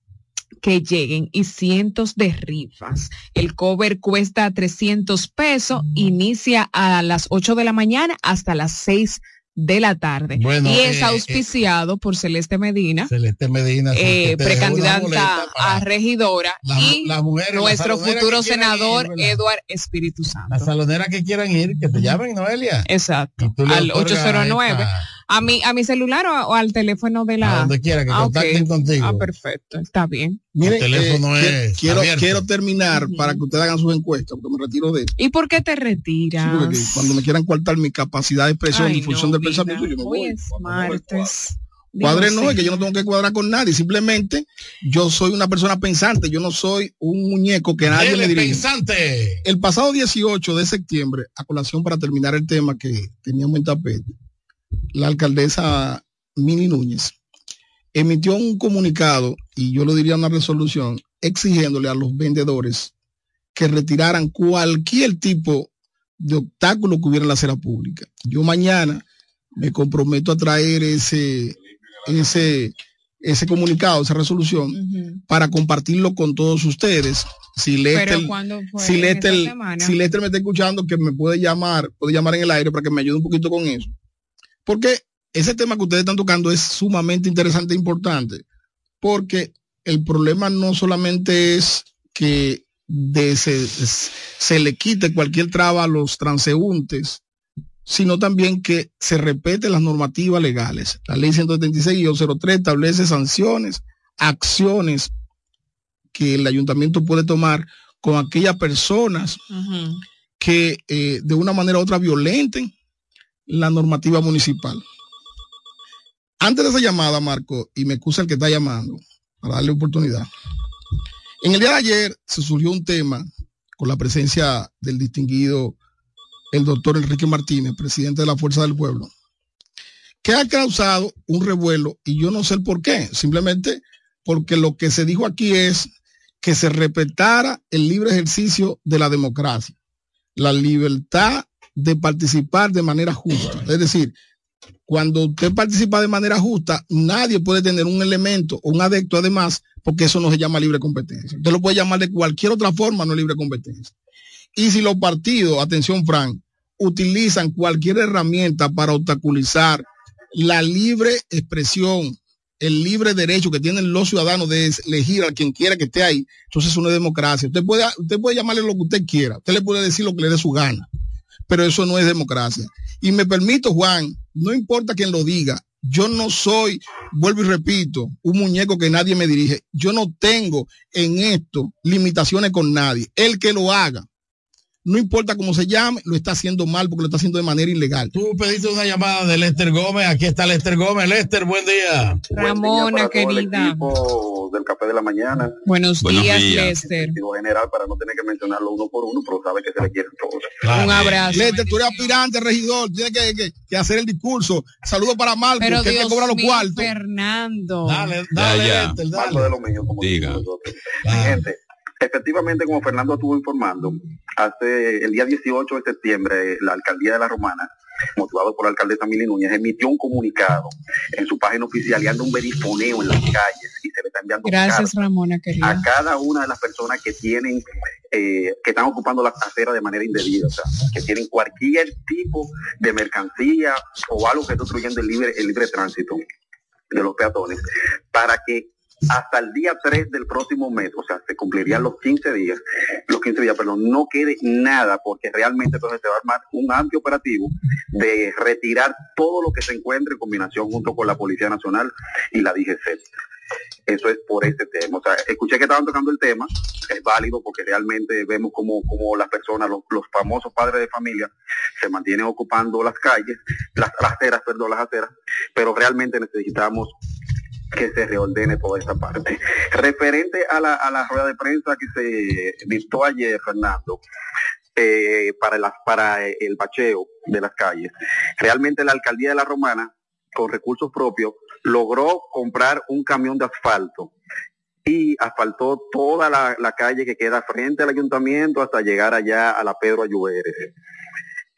que lleguen y cientos de rifas. El cover cuesta 300 pesos, inicia a las 8 de la mañana hasta las 6 de la tarde. Bueno, y es eh, auspiciado por Celeste Medina, Celeste Medina. eh, precandidata a regidora, la- y nuestro futuro senador ir. Eduard Espíritu Santo. Las saloneras que quieran ir, que te llamen, Noelia. Exacto. Al otorgas 809. esta- A mi, a mi celular o, o al teléfono de la. A donde quiera que Ah, contacten contigo. Ah, perfecto. Está bien. Miren, El teléfono eh, es quiero, abierto. quiero terminar para que ustedes hagan sus encuestas, porque me retiro de ¿Y por qué te Sí, retiras? porque cuando me quieran coartar mi capacidad de expresión Ay, y función no, del vida. pensamiento, yo me Hoy voy. es martes. Cuadre no, es que yo no tengo que cuadrar con nadie, simplemente yo soy una persona pensante, yo no soy un muñeco que nadie Dele, me dirige. pensante. El pasado 18 de septiembre, a colación para terminar el tema que teníamos en tapete, la alcaldesa Mini Núñez emitió un comunicado, y yo lo diría una resolución, exigiéndole a los vendedores que retiraran cualquier tipo de obstáculo que hubiera en la acera pública. Yo mañana me comprometo a traer ese, ese, ese comunicado, esa resolución, para compartirlo con todos ustedes. Si Lester, si ¿En Lester, si Lester me está escuchando, que me puede llamar, puede llamar en el aire para que me ayude un poquito con eso. Porque ese tema que ustedes están tocando es sumamente interesante e importante. Porque el problema no solamente es que de se, se le quite cualquier traba a los transeúntes, sino también que se respeten las normativas legales. La ley 176 y 03 establece sanciones, acciones que el ayuntamiento puede tomar con aquellas personas que eh, de una manera u otra violenten la normativa municipal. Antes de esa llamada, Marco, y me excusa el que está llamando, para darle oportunidad. En el día de ayer se surgió un tema con la presencia del distinguido, el doctor Enrique Martínez, presidente de la Fuerza del Pueblo, que ha causado un revuelo y yo no sé el por qué, simplemente porque lo que se dijo aquí es que se respetara el libre ejercicio de la democracia, la libertad de participar de manera justa. Es decir, cuando usted participa de manera justa, nadie puede tener un elemento o un adepto además, porque eso no se llama libre competencia. Usted lo puede llamar de cualquier otra forma, no libre competencia. Y si los partidos, atención Frank, utilizan cualquier herramienta para obstaculizar la libre expresión, el libre derecho que tienen los ciudadanos de elegir a quien quiera que esté ahí, entonces es una democracia. Usted puede, usted puede llamarle lo que usted quiera, usted le puede decir lo que le dé su gana, pero eso no es democracia. Y me permito, Juan, no importa quién lo diga, yo no soy, vuelvo y repito, un muñeco que nadie me dirige. Yo no tengo en esto limitaciones con nadie. El que lo haga, no importa cómo se llame, lo está haciendo mal porque lo está haciendo de manera ilegal. Tú pediste una llamada de Lester Gómez, aquí está Lester Gómez. Lester, buen día. Ramona, querida. Del café de la mañana. Buenos, días, Lester. general para no tener que mencionarlo uno por uno, pero sabe que se le quiere todo. Un abrazo. Lester, tú eres aspirante, regidor, tienes que, que, hacer el discurso. Saludos para Marco, pero que Dios te cobra los mío, cuartos. Fernando. Dale, dale, Ya, ya. Lester, dale. Marco de lo mío, como Diga. Mi gente, efectivamente, como Fernando estuvo informando, hace el día 18 de septiembre, la alcaldía de La Romana, motivado por la alcaldesa Mili Núñez, emitió un comunicado en su página oficial y anda un verifoneo en las calles y se le está enviando Gracias, Ramona, a cada una de las personas que tienen, eh, que están ocupando la acera de manera indebida, o sea, que tienen cualquier tipo de mercancía o algo que está obstruyendo el libre, el libre tránsito de los peatones, para que hasta el día 3 del próximo mes, o sea, se cumplirían los 15 días, los 15 días, perdón, no quede nada, porque realmente entonces se va a armar un amplio operativo de retirar todo lo que se encuentre en combinación junto con la Policía Nacional y la DGC. Eso es por este tema. O sea, escuché que estaban tocando el tema, es válido porque realmente vemos como, como las personas, los, los famosos padres de familia, se mantienen ocupando las calles, las, las perdón, las aceras, pero realmente necesitamos que se reordene toda esta parte. Referente a la, a la rueda de prensa que se dictó ayer, Fernando, eh, para, las, para el bacheo de las calles, realmente la alcaldía de la Romana, con recursos propios, logró comprar un camión de asfalto y asfaltó toda la, la calle que queda frente al ayuntamiento hasta llegar allá a la Pedro Ayuberes.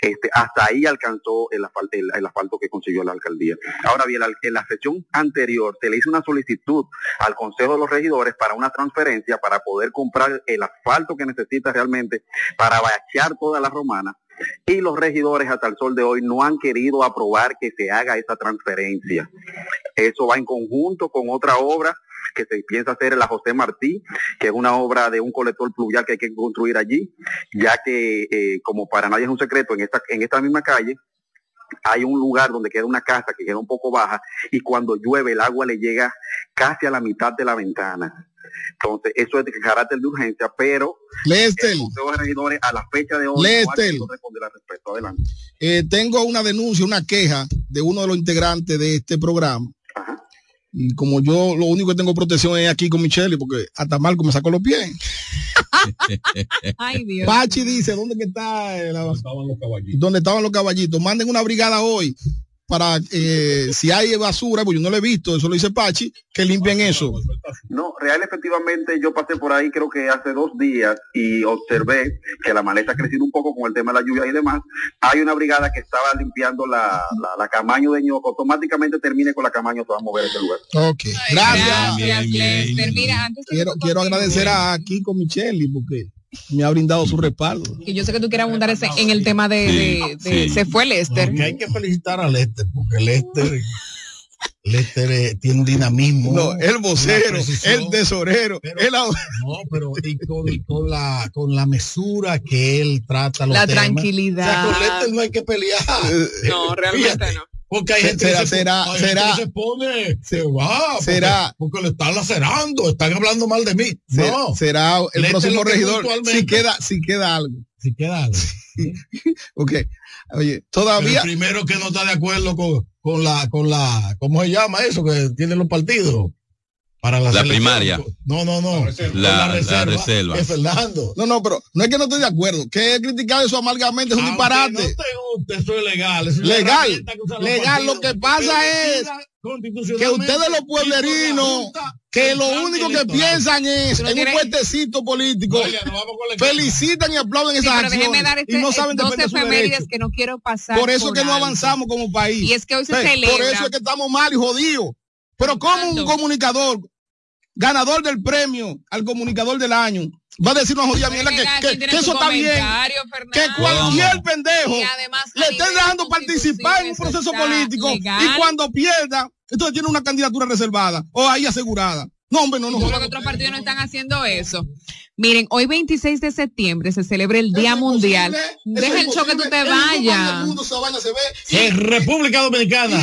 Este, hasta ahí alcanzó el asfalto, el, asfalto que consiguió la alcaldía. Ahora bien, en la sesión anterior se le hizo una solicitud al Consejo de los Regidores para una transferencia para poder comprar el asfalto que necesita realmente para bachear toda la romana y los regidores hasta el sol de hoy no han querido aprobar que se haga esa transferencia. Eso va en conjunto con otra obra que se piensa hacer en la José Martí, que es una obra de un colector pluvial que hay que construir allí, ya que eh, como para nadie es un secreto, en esta, en esta misma calle hay un lugar donde queda una casa que queda un poco baja y cuando llueve el agua le llega casi a la mitad de la ventana. Entonces, eso es de carácter de urgencia, pero Lester, el de Regidores a la fecha de hoy no responder al respecto. Adelante. eh, tengo una denuncia, una queja de uno de los integrantes de este programa. Y como yo lo único que tengo protección es aquí con Michelle, porque hasta Marco me sacó los pies. Ay, Dios. Pachi dice, ¿dónde que está? eh, la- ¿Dónde estaban los caballitos? Manden una brigada hoy para, eh, si hay basura, pues yo no lo he visto, eso lo dice Pachi, que limpien eso. No, real efectivamente yo pasé por ahí creo que hace dos días y observé que la maleza ha crecido un poco con el tema de la lluvia y demás. Hay una brigada que estaba limpiando la, la, la Camaño de Ñoco. Automáticamente termine con la Camaño, se va a mover ese lugar. Ok, gracias. Gracias, Lester. Mira, antes de que Quiero, quiero agradecer a Kiko Micheli porque me ha brindado su respaldo. Que yo sé que tú quieres abundar ese- en el tema de, de- de- sí. se fue Lester. Que hay que felicitar a Lester, porque Lester, Lester eh, tiene un dinamismo. No, el vocero, el tesorero, el No, pero y con, y con la con la mesura que él trata los La temas. tranquilidad. O sea, con Lester no hay que pelear. No, realmente Fíjate, no. Porque hay gente será- que se, será- hay gente será- que se pone, se va, porque- será- porque, le están lacerando, están hablando mal de mí. No, será el próximo lo regidor si queda, si queda algo. Si queda algo. ok. Oye, todavía. El primero que no está de acuerdo con, con la, con la, ¿cómo se llama eso que tienen los partidos? Para la, La primaria. No, no, no. La- la reserva. Es Fernando. No, no, pero no es que no estoy de acuerdo. Que he criticado eso amargamente es un disparate. No te gusta, eso es legal. es legal. Lo que pasa es que ustedes los la pueblerinos, Junta que lo único que piensan es Pero en un puentecito político, Oiga, la felicitan y aplauden Sí, esas acciones dar este, y no saben defender su efemérides derecho. que no quiero pasar. Por eso es que no avanzamos como país. Y es que hoy se Sí, celebra. Por eso es que estamos mal y jodidos. Pero como un comunicador, ganador del premio al comunicador del año, va a decir una jodida mierda que, eso está bien. Que cualquier pendejo le estén dejando participar en un eso proceso político legal. y cuando pierda, entonces tiene una candidatura reservada o ahí asegurada. No, hombre, no, no. Yo creo que otros partidos no están haciendo eso. Miren, hoy 26 de septiembre se celebra el Día Mundial. Deja el show que tú te vayas. En República Dominicana,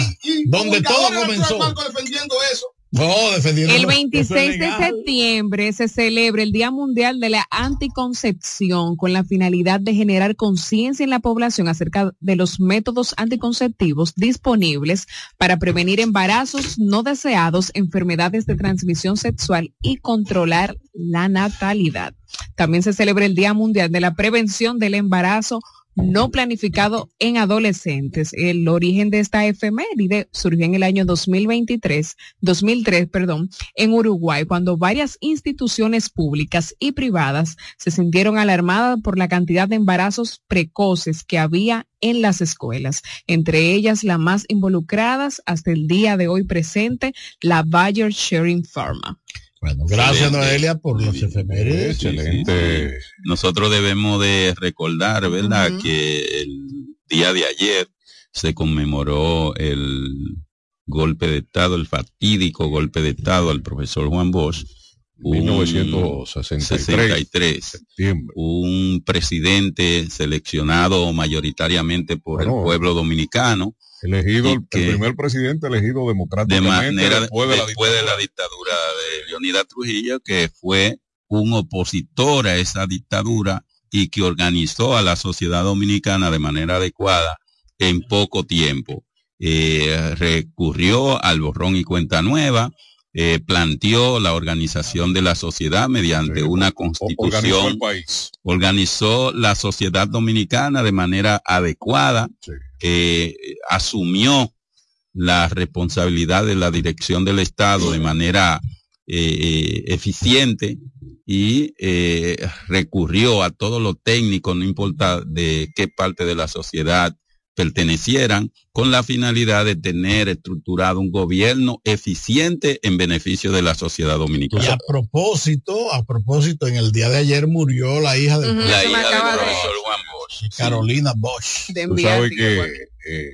donde todo comenzó. defendiendo eso. No, defendiendo. El eso 26 es de septiembre se celebra el Día Mundial de la Anticoncepción con la finalidad de generar conciencia en la población acerca de los métodos anticonceptivos disponibles para prevenir embarazos no deseados, enfermedades de transmisión sexual y controlar la natalidad. También se celebra el Día Mundial de la Prevención del Embarazo no planificado en adolescentes. El origen de esta efeméride surgió en el año 2023, 2003, perdón, en Uruguay, cuando varias instituciones públicas y privadas se sintieron alarmadas por la cantidad de embarazos precoces que había en las escuelas, entre ellas las más involucradas hasta el día de hoy presente, la Bayer Sharing Pharma. Bueno, gracias Excelente. Noelia por los efemérides. Excelente. Nosotros debemos de recordar, ¿verdad?, que el día de ayer se conmemoró el golpe de Estado, el fatídico golpe de Estado al profesor Juan Bosch. un 1963. 63, Septiembre. un presidente seleccionado mayoritariamente por Bueno, el pueblo dominicano, Elegido, el, primer presidente elegido de democráticamente manera después de la después de la dictadura. de Leonidas Trujillo, que fue un opositor a esa dictadura y que organizó a la sociedad dominicana de manera adecuada en poco tiempo. Eh, recurrió al borrón y cuenta nueva, eh, planteó la organización de la sociedad mediante Sí, una O- Organizó constitución el país. organizó la sociedad dominicana de manera adecuada, Sí. Eh, asumió la responsabilidad de la dirección del Estado de manera eh, eficiente y eh, recurrió a todos los técnicos, no importa de qué parte de la sociedad pertenecieran, con la finalidad de tener estructurado un gobierno eficiente en beneficio de la sociedad Y a dominicana. propósito, a propósito, en el día de ayer murió la hija. La del acaba de- Juan Bosch. Carolina Bosch. De Tú enviar, sabes digo, que bueno. eh,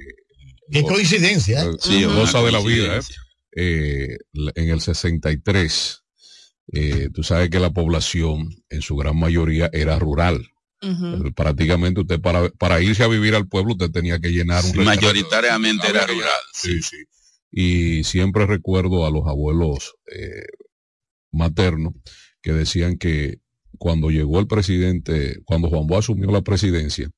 Qué coincidencia. ¿eh? Sí, de la vida. ¿eh? Eh, en el 63, eh, tú sabes que la población en su gran mayoría era rural. Prácticamente usted para, para irse a vivir al pueblo usted tenía que llenar un Sí, mayoritariamente era rural, Sí, sí. Y siempre recuerdo a los abuelos eh, maternos que decían que cuando llegó el presidente, cuando Juan Bosch asumió la presidencia,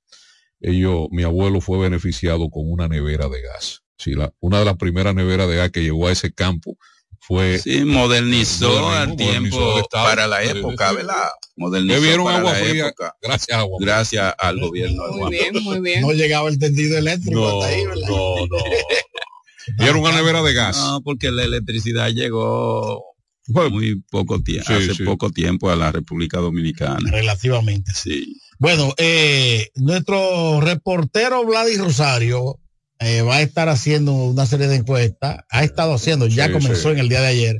ellos, mi abuelo fue beneficiado con una nevera de gas. Sí, la, una de las primeras neveras de gas que llegó a ese campo fue Sí, modernizó al tiempo Estado. para la época, sí. ¿verdad? Modernizó vieron para agua la fría época, gracias agua. gracias al gobierno de Muy bien, muy bien. No llegaba el tendido eléctrico No, hasta ahí, ¿verdad? no, no. Vieron una nevera de gas. No, porque la electricidad llegó Bueno, muy poco tiempo, Sí, hace sí. poco tiempo a la República Dominicana. Relativamente. Sí. Bueno, eh, nuestro reportero Vladis Rosario eh, va a estar haciendo una serie de encuestas. Ha estado haciendo, ya Sí, comenzó sí. en el día de ayer,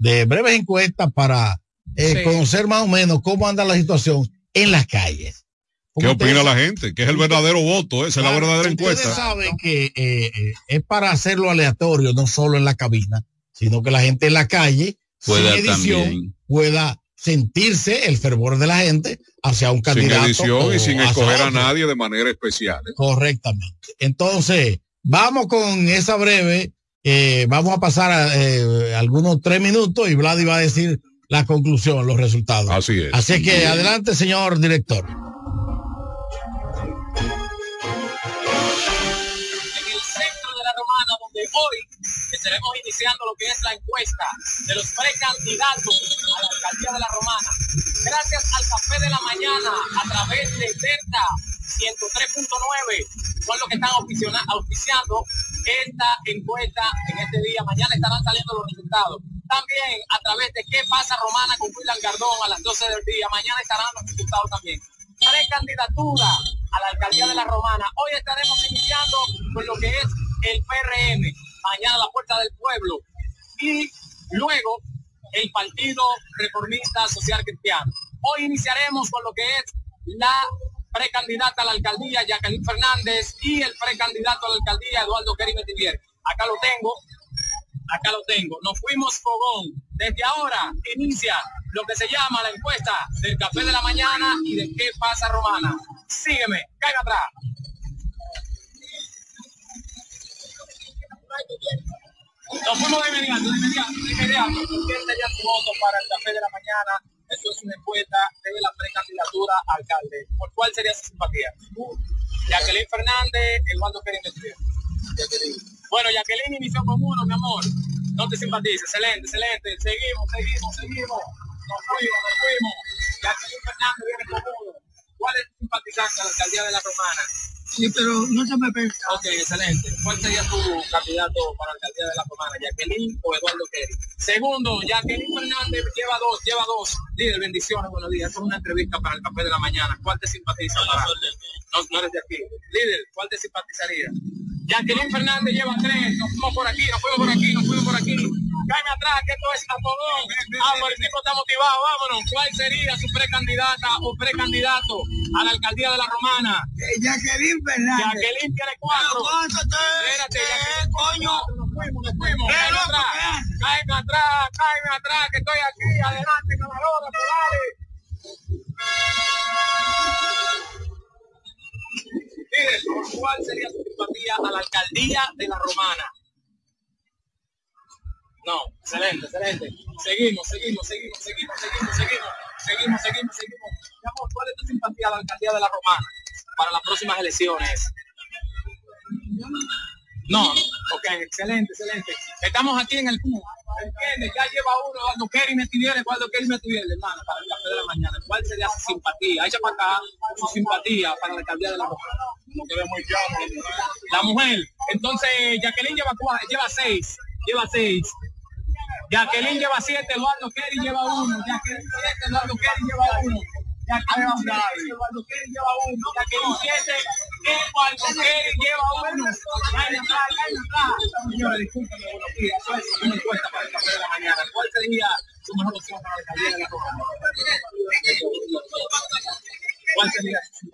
de breves encuestas para eh, Sí. conocer más o menos cómo anda la situación en las calles. ¿Qué opina ustedes- la gente? Que es el verdadero voto, esa es la Claro, verdadera ustedes encuesta. saben que eh, eh, es para hacerlo aleatorio, no solo en la cabina, sino que la gente en la calle, Pueda sin edición, también. pueda sentirse el fervor de la gente hacia un candidato. Sin edición y sin escoger a nadie de manera especial. ¿eh? Correctamente. Entonces, vamos con esa breve, eh, vamos a pasar eh, algunos tres minutos y Vladi va a decir la conclusión, los resultados. Así es. Así que adelante, señor director. En el centro de la Romana, donde hoy estaremos iniciando lo que es la encuesta de los precandidatos a la alcaldía de la Romana. Gracias al café de la mañana a través de Delta 103.9 son los que están auspiciando esta encuesta en este día. Mañana estarán saliendo los resultados. También a través de qué pasa Romana con William Gardón a las 12 del día. Mañana estarán los resultados también. Precandidatura a la alcaldía de la Romana. Hoy estaremos iniciando con lo que es el PRM. Mañana la puerta del pueblo. Y luego el Partido Reformista Social Cristiano. Hoy iniciaremos con lo que es la precandidata a la alcaldía Jacqueline Fernández y el precandidato a la alcaldía Eduardo Kerry Metivier. Acá lo tengo, acá lo tengo. Nos fuimos fogón. Desde ahora inicia lo que se llama la encuesta del café de la mañana y de qué pasa Romana. Sígueme, caiga atrás. Nos fuimos de inmediato, de inmediato, de inmediato. ¿Quién sería su voto para el café de la mañana? Esto es una encuesta de la precandidatura a alcalde. ¿Por cuál sería su simpatía? Jacqueline Fernández, Eduardo Pérez Bueno, Jacqueline inició con uno, mi amor. No te simpatiza. Excelente, excelente. Seguimos, seguimos, seguimos. Nos fuimos, nos fuimos. Jacqueline Fernández viene con uno. ¿Cuál es tu simpatizante a la alcaldía de la Romana? Sí, pero no se me pensa. Ok, excelente. ¿Cuál sería tu candidato para la alcaldía de la Romana? ¿Jacqueline o Eduardo Kerry? Segundo, Jacqueline Fernández lleva dos, lleva dos. Líder, bendiciones, buenos días. Esto es una entrevista para el café de la mañana. ¿Cuál te simpatiza? Para? No, no eres de aquí. Líder, ¿cuál te simpatizaría? Jacqueline Fernández lleva tres. Nos fuimos por aquí, nos fuimos por aquí, nos fuimos por aquí. Cállame atrás, que esto es a todo. Ah, pero el tipo está motivado, vámonos. ¿Cuál sería su precandidata o precandidato a la alcaldía de la Romana? Eh, Jacqueline Fernández. Jacqueline tiene cuatro. Espérate, Jacqueline, coño. Nos fuimos, nos fuimos. Cállame atrás, cállame atrás, cállame atrás, que estoy aquí. Adelante, camarógrafo, dale. ¿cuál sería su simpatía a la alcaldía de la Romana? No, excelente, excelente. Seguimos, seguimos, seguimos, seguimos, seguimos, seguimos, seguimos, seguimos, seguimos. Mi amor, ¿cuál es tu simpatía a la alcaldía de la Romana para las próximas elecciones? No, ok, excelente, excelente. Estamos aquí en el punto. ¿Entiendes? Ya lleva uno, cuando Kerry me tuviera, cuando Kerry me tuviera, hermano, para el café de la mañana. ¿Cuál sería su simpatía? Echa para acá su simpatía para la alcaldía de la Romana. La mujer. Entonces, Jacqueline lleva cuatro, lleva seis. Lleva seis. Jacqueline lleva siete, Eduardo Kerry lleva uno. Jacqueline siete, Eduardo Kerry lleva uno. Jacqueline siete, Eduardo Kerry lleva uno. Jacqueline siete, Eduardo Kerry lleva. ¿Cuál sería su.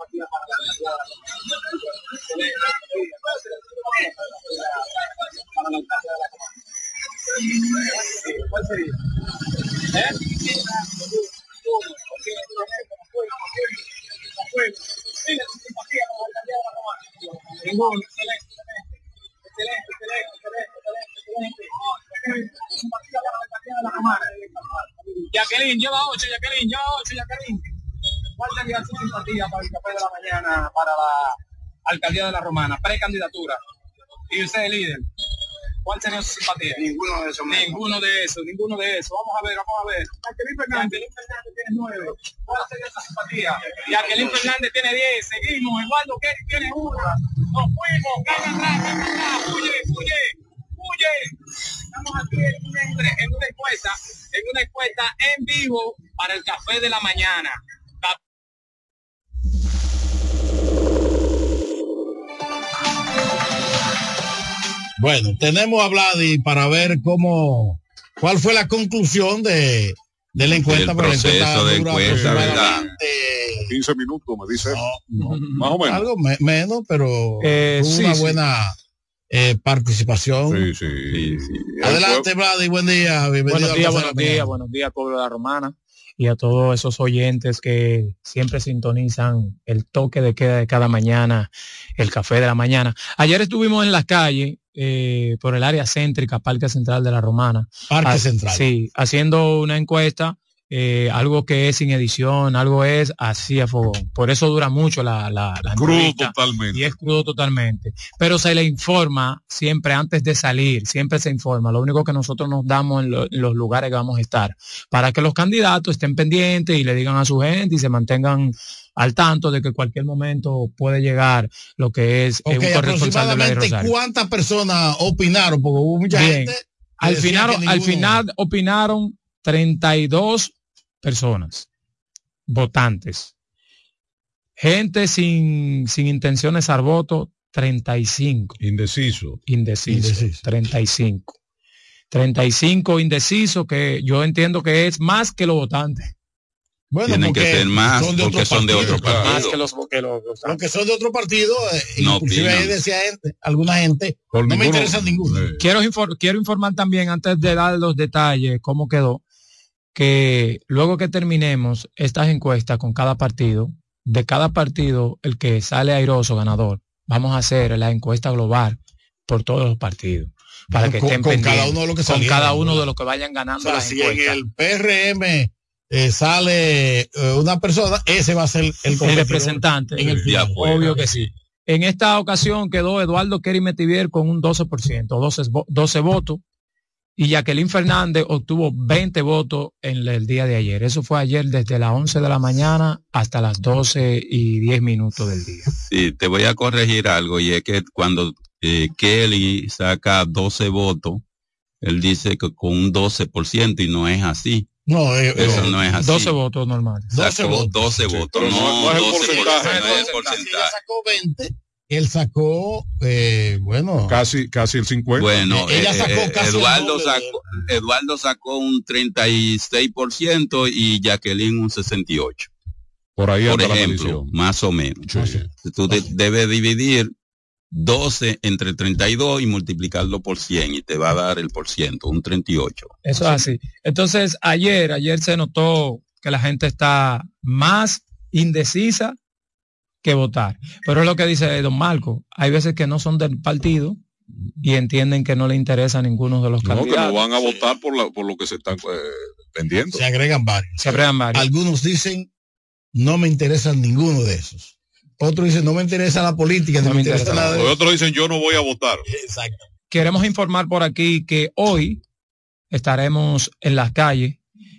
Alcaldía de la Romana? Precandidatura. Y usted, líder. ¿Cuál sería su simpatía? Ninguno de esos. Ninguno de esos, ninguno de esos. Vamos a ver, vamos a ver. Jacqueline Fernández. Tiene nueve. ¿Cuál sería su simpatía? Jacqueline Fernández tiene diez. Seguimos. Eduardo Kerry tiene una. Nos fuimos. Caga atrás, caga atrás. Huye, huye, huye. Estamos aquí en una, en una encuesta, en una encuesta en vivo para el café de la mañana. Bueno, tenemos a Vladi para ver cómo, cuál fue la conclusión de, de la encuesta. El proceso de dura encuesta, aproximadamente 15 minutos, me dice. más o menos. Algo me- menos, pero Eh, sí, una sí. buena eh, participación. Sí, sí. Adelante, Vladi, buen día. Bienvenido Buenos días, de buenos días, buenos días, pueblo de la Romana, y a todos esos oyentes que siempre sintonizan el toque de queda de cada mañana, el café de la mañana. Ayer estuvimos en la calle, eh, por el área céntrica, Parque Central de la Romana. Parque Ah, Central. Sí, haciendo una encuesta eh, algo que es sin edición, algo es así a fogón. Por eso dura mucho la, la, la Crudo totalmente. Y es crudo totalmente. Pero se le informa siempre antes de salir, siempre se informa. Lo único que nosotros nos damos en, lo- en los lugares que vamos a estar, para que los candidatos estén pendientes y le digan a su gente y se mantengan al tanto de que cualquier momento puede llegar lo que es eh, Ok, un de aproximadamente Rosario. cuántas personas opinaron, porque hubo mucha Bien. gente. que Al final, al final opinaron 32 personas votantes. Gente sin, sin intenciones al voto, 35. Indeciso. Indeciso. 35. 35 indecisos que yo entiendo que es más que los votantes. Bueno, Tienen que porque ser más son de porque otro son de otro partido. Más que los, que los. Los que son de otro partido, eh, No inclusive ahí decía gente, alguna gente, Por no me interesa ninguno. Eh, Quiero, infor- quiero informar también, antes de dar los detalles, cómo quedó, que luego que terminemos estas encuestas con cada partido, de cada partido, el que sale airoso ganador, vamos a hacer la encuesta global por todos los partidos. Para que Con- estén con pendientes. cada uno de los que Con cada uno de los que vayan O ganando sea, las si en el PRM eh, sale eh, una persona, ese va a ser el, representante. en el final. Obvio que sí. En esta ocasión quedó Eduardo Kerry Metivier con un 12%, 12, vo- 12 votos, y Jacqueline Fernández obtuvo 20 votos en el día de ayer. Eso fue ayer desde las 11 de la mañana hasta las 12 y 10 minutos del día. Sí, te voy a corregir algo y es que cuando eh, Kelly saca 12 votos, él dice que con un 12% y no es así. No, eh, Eso eh, no es así. 12 votos normales. 12 Sacó votos. 12 Sí, votos, pero no, no- no es el 12 porcentaje. no es el Si ella porcentaje. sacó 20, él sacó, eh, bueno, Casi, casi el 50. Bueno, Ella eh, sacó eh, casi el Eduardo, de sacó, Eduardo sacó un 36% y Jacqueline un 68%. por ahí Por la ejemplo, más o menos. Sí. Tú de- debes dividir 12 entre 32 y multiplicarlo por 100 y te va a dar el por ciento, un 38. Eso es así. Entonces, ayer, ayer se notó que la gente está más indecisa que votar. Pero es lo que dice don Marco. Hay veces que no son del partido y entienden que no le interesa a ninguno de los No, que candidatos. no van a votar por, la- por lo que se están eh, vendiendo. se agregan varios. Se agregan varios. Algunos dicen, no me interesan ninguno de esos. Otros dicen, no me interesa la política, no, No me me interesa interesa nada de Los eso. otros dicen yo no voy a votar. Exacto. Queremos informar por aquí que hoy estaremos en las calles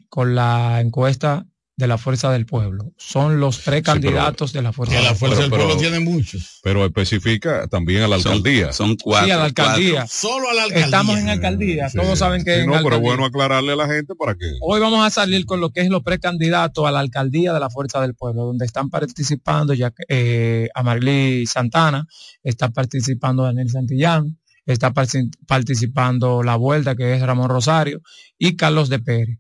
con la encuesta de la Fuerza del Pueblo. Son los precandidatos de la Fuerza Que la del fuerza pero- del pueblo pero- tiene muchos. Pero especifica también a la alcaldía. Son, cuatro. Sí, a la alcaldía. cuatro. Solo a la alcaldía. Estamos en alcaldía, Sí. todos saben que Sí, en no, pero bueno aclararle a la gente para que Hoy vamos a salir con lo que es los precandidatos a la alcaldía de la Fuerza del Pueblo, donde están participando ya eh, Amarly Santana, está participando Daniel Santillán, está participando La Vuelta, que es Ramón Rosario, y Carlos de Pérez.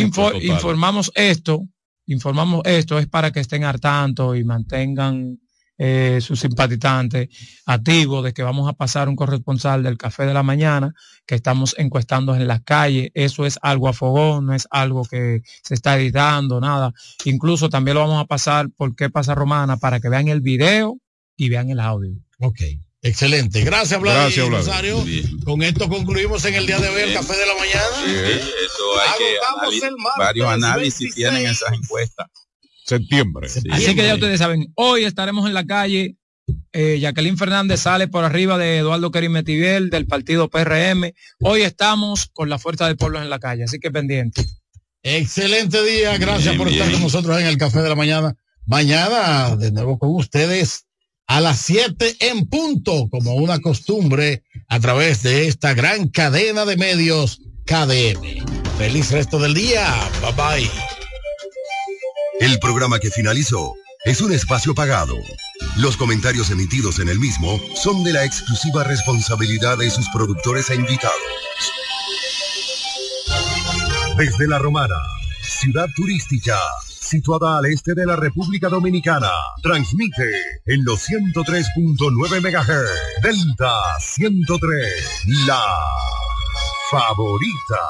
Info- total. informamos esto, informamos esto es para que estén al tanto y mantengan eh, sus simpatizantes activos de que vamos a pasar un corresponsal del café de la mañana, que estamos encuestando en las calles. Eso es algo a fogón, no es algo que se está editando, nada. Incluso también lo vamos a pasar por qué pasa Romana para que vean el video y vean el audio. Ok. Excelente. Gracias, Vlad Gracias, y Vlad. Rosario. Con esto concluimos en el día de hoy el café de la mañana. Sí, eso hay que Agotamos anali- el martes varios análisis 26. tienen esas encuestas. septiembre. Sí. Así que ya ustedes saben, hoy estaremos en la calle. eh, Jacqueline Fernández sale por arriba de Eduardo Kerim Metiviel del partido PRM. Hoy estamos con la fuerza del pueblo en la calle, así que pendiente. Excelente día. Gracias Bien, por estar con nosotros en el café de la mañana. Mañana, de nuevo con ustedes, a las 7 en punto, como una costumbre, a través de esta gran cadena de medios KDM. Feliz resto del día. Bye bye. El programa que finalizó es un espacio pagado. Los comentarios emitidos en el mismo son de la exclusiva responsabilidad de sus productores e invitados. Desde La Romana, ciudad turística, situada al este de la República Dominicana, transmite en los 103.9 MHz, Delta 103, la favorita.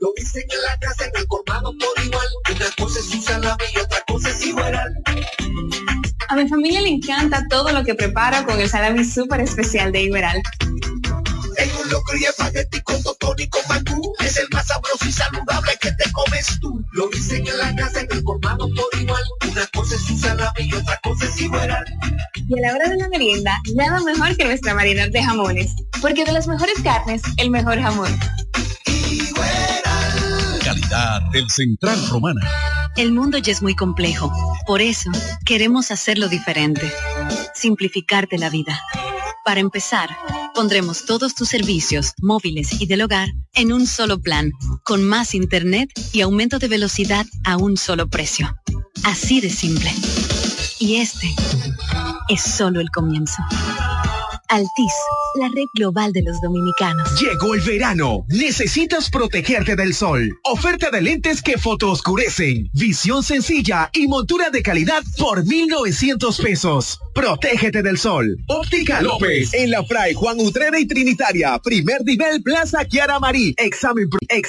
Lo la casa, en el colmado por igual. Una cosa es su salami y otra cosa es igual. A mi familia le encanta todo lo que preparo con el salami súper especial de Iberal. Tengo un locro y espagueti con totón y con mangú. Es el más sabroso y saludable que te comes tú. Lo dicen en la casa en el colmado por igual. Una cosa es su salami y otra cosa es Iberal. Y a la hora de la merienda, nada mejor que nuestra variedad de jamones. Porque de las mejores carnes, el mejor jamón. Calidad del Central Romana. El mundo ya es muy complejo. Por eso, queremos hacerlo diferente. Simplificarte la vida para empezar, pondremos todos tus servicios, móviles y del hogar, en un solo plan, con más internet y aumento de velocidad a un solo precio. Así de simple. Y este es solo el comienzo. Altis, la red global de los dominicanos. Llegó el verano. Necesitas protegerte del sol. Oferta de lentes que fotooscurecen. Visión sencilla y montura de calidad por 1,900 pesos. Protégete del sol. Óptica López. En la Fray Juan Utrera y Trinitaria. Primer nivel Plaza Kiara Marí. Examen. Ex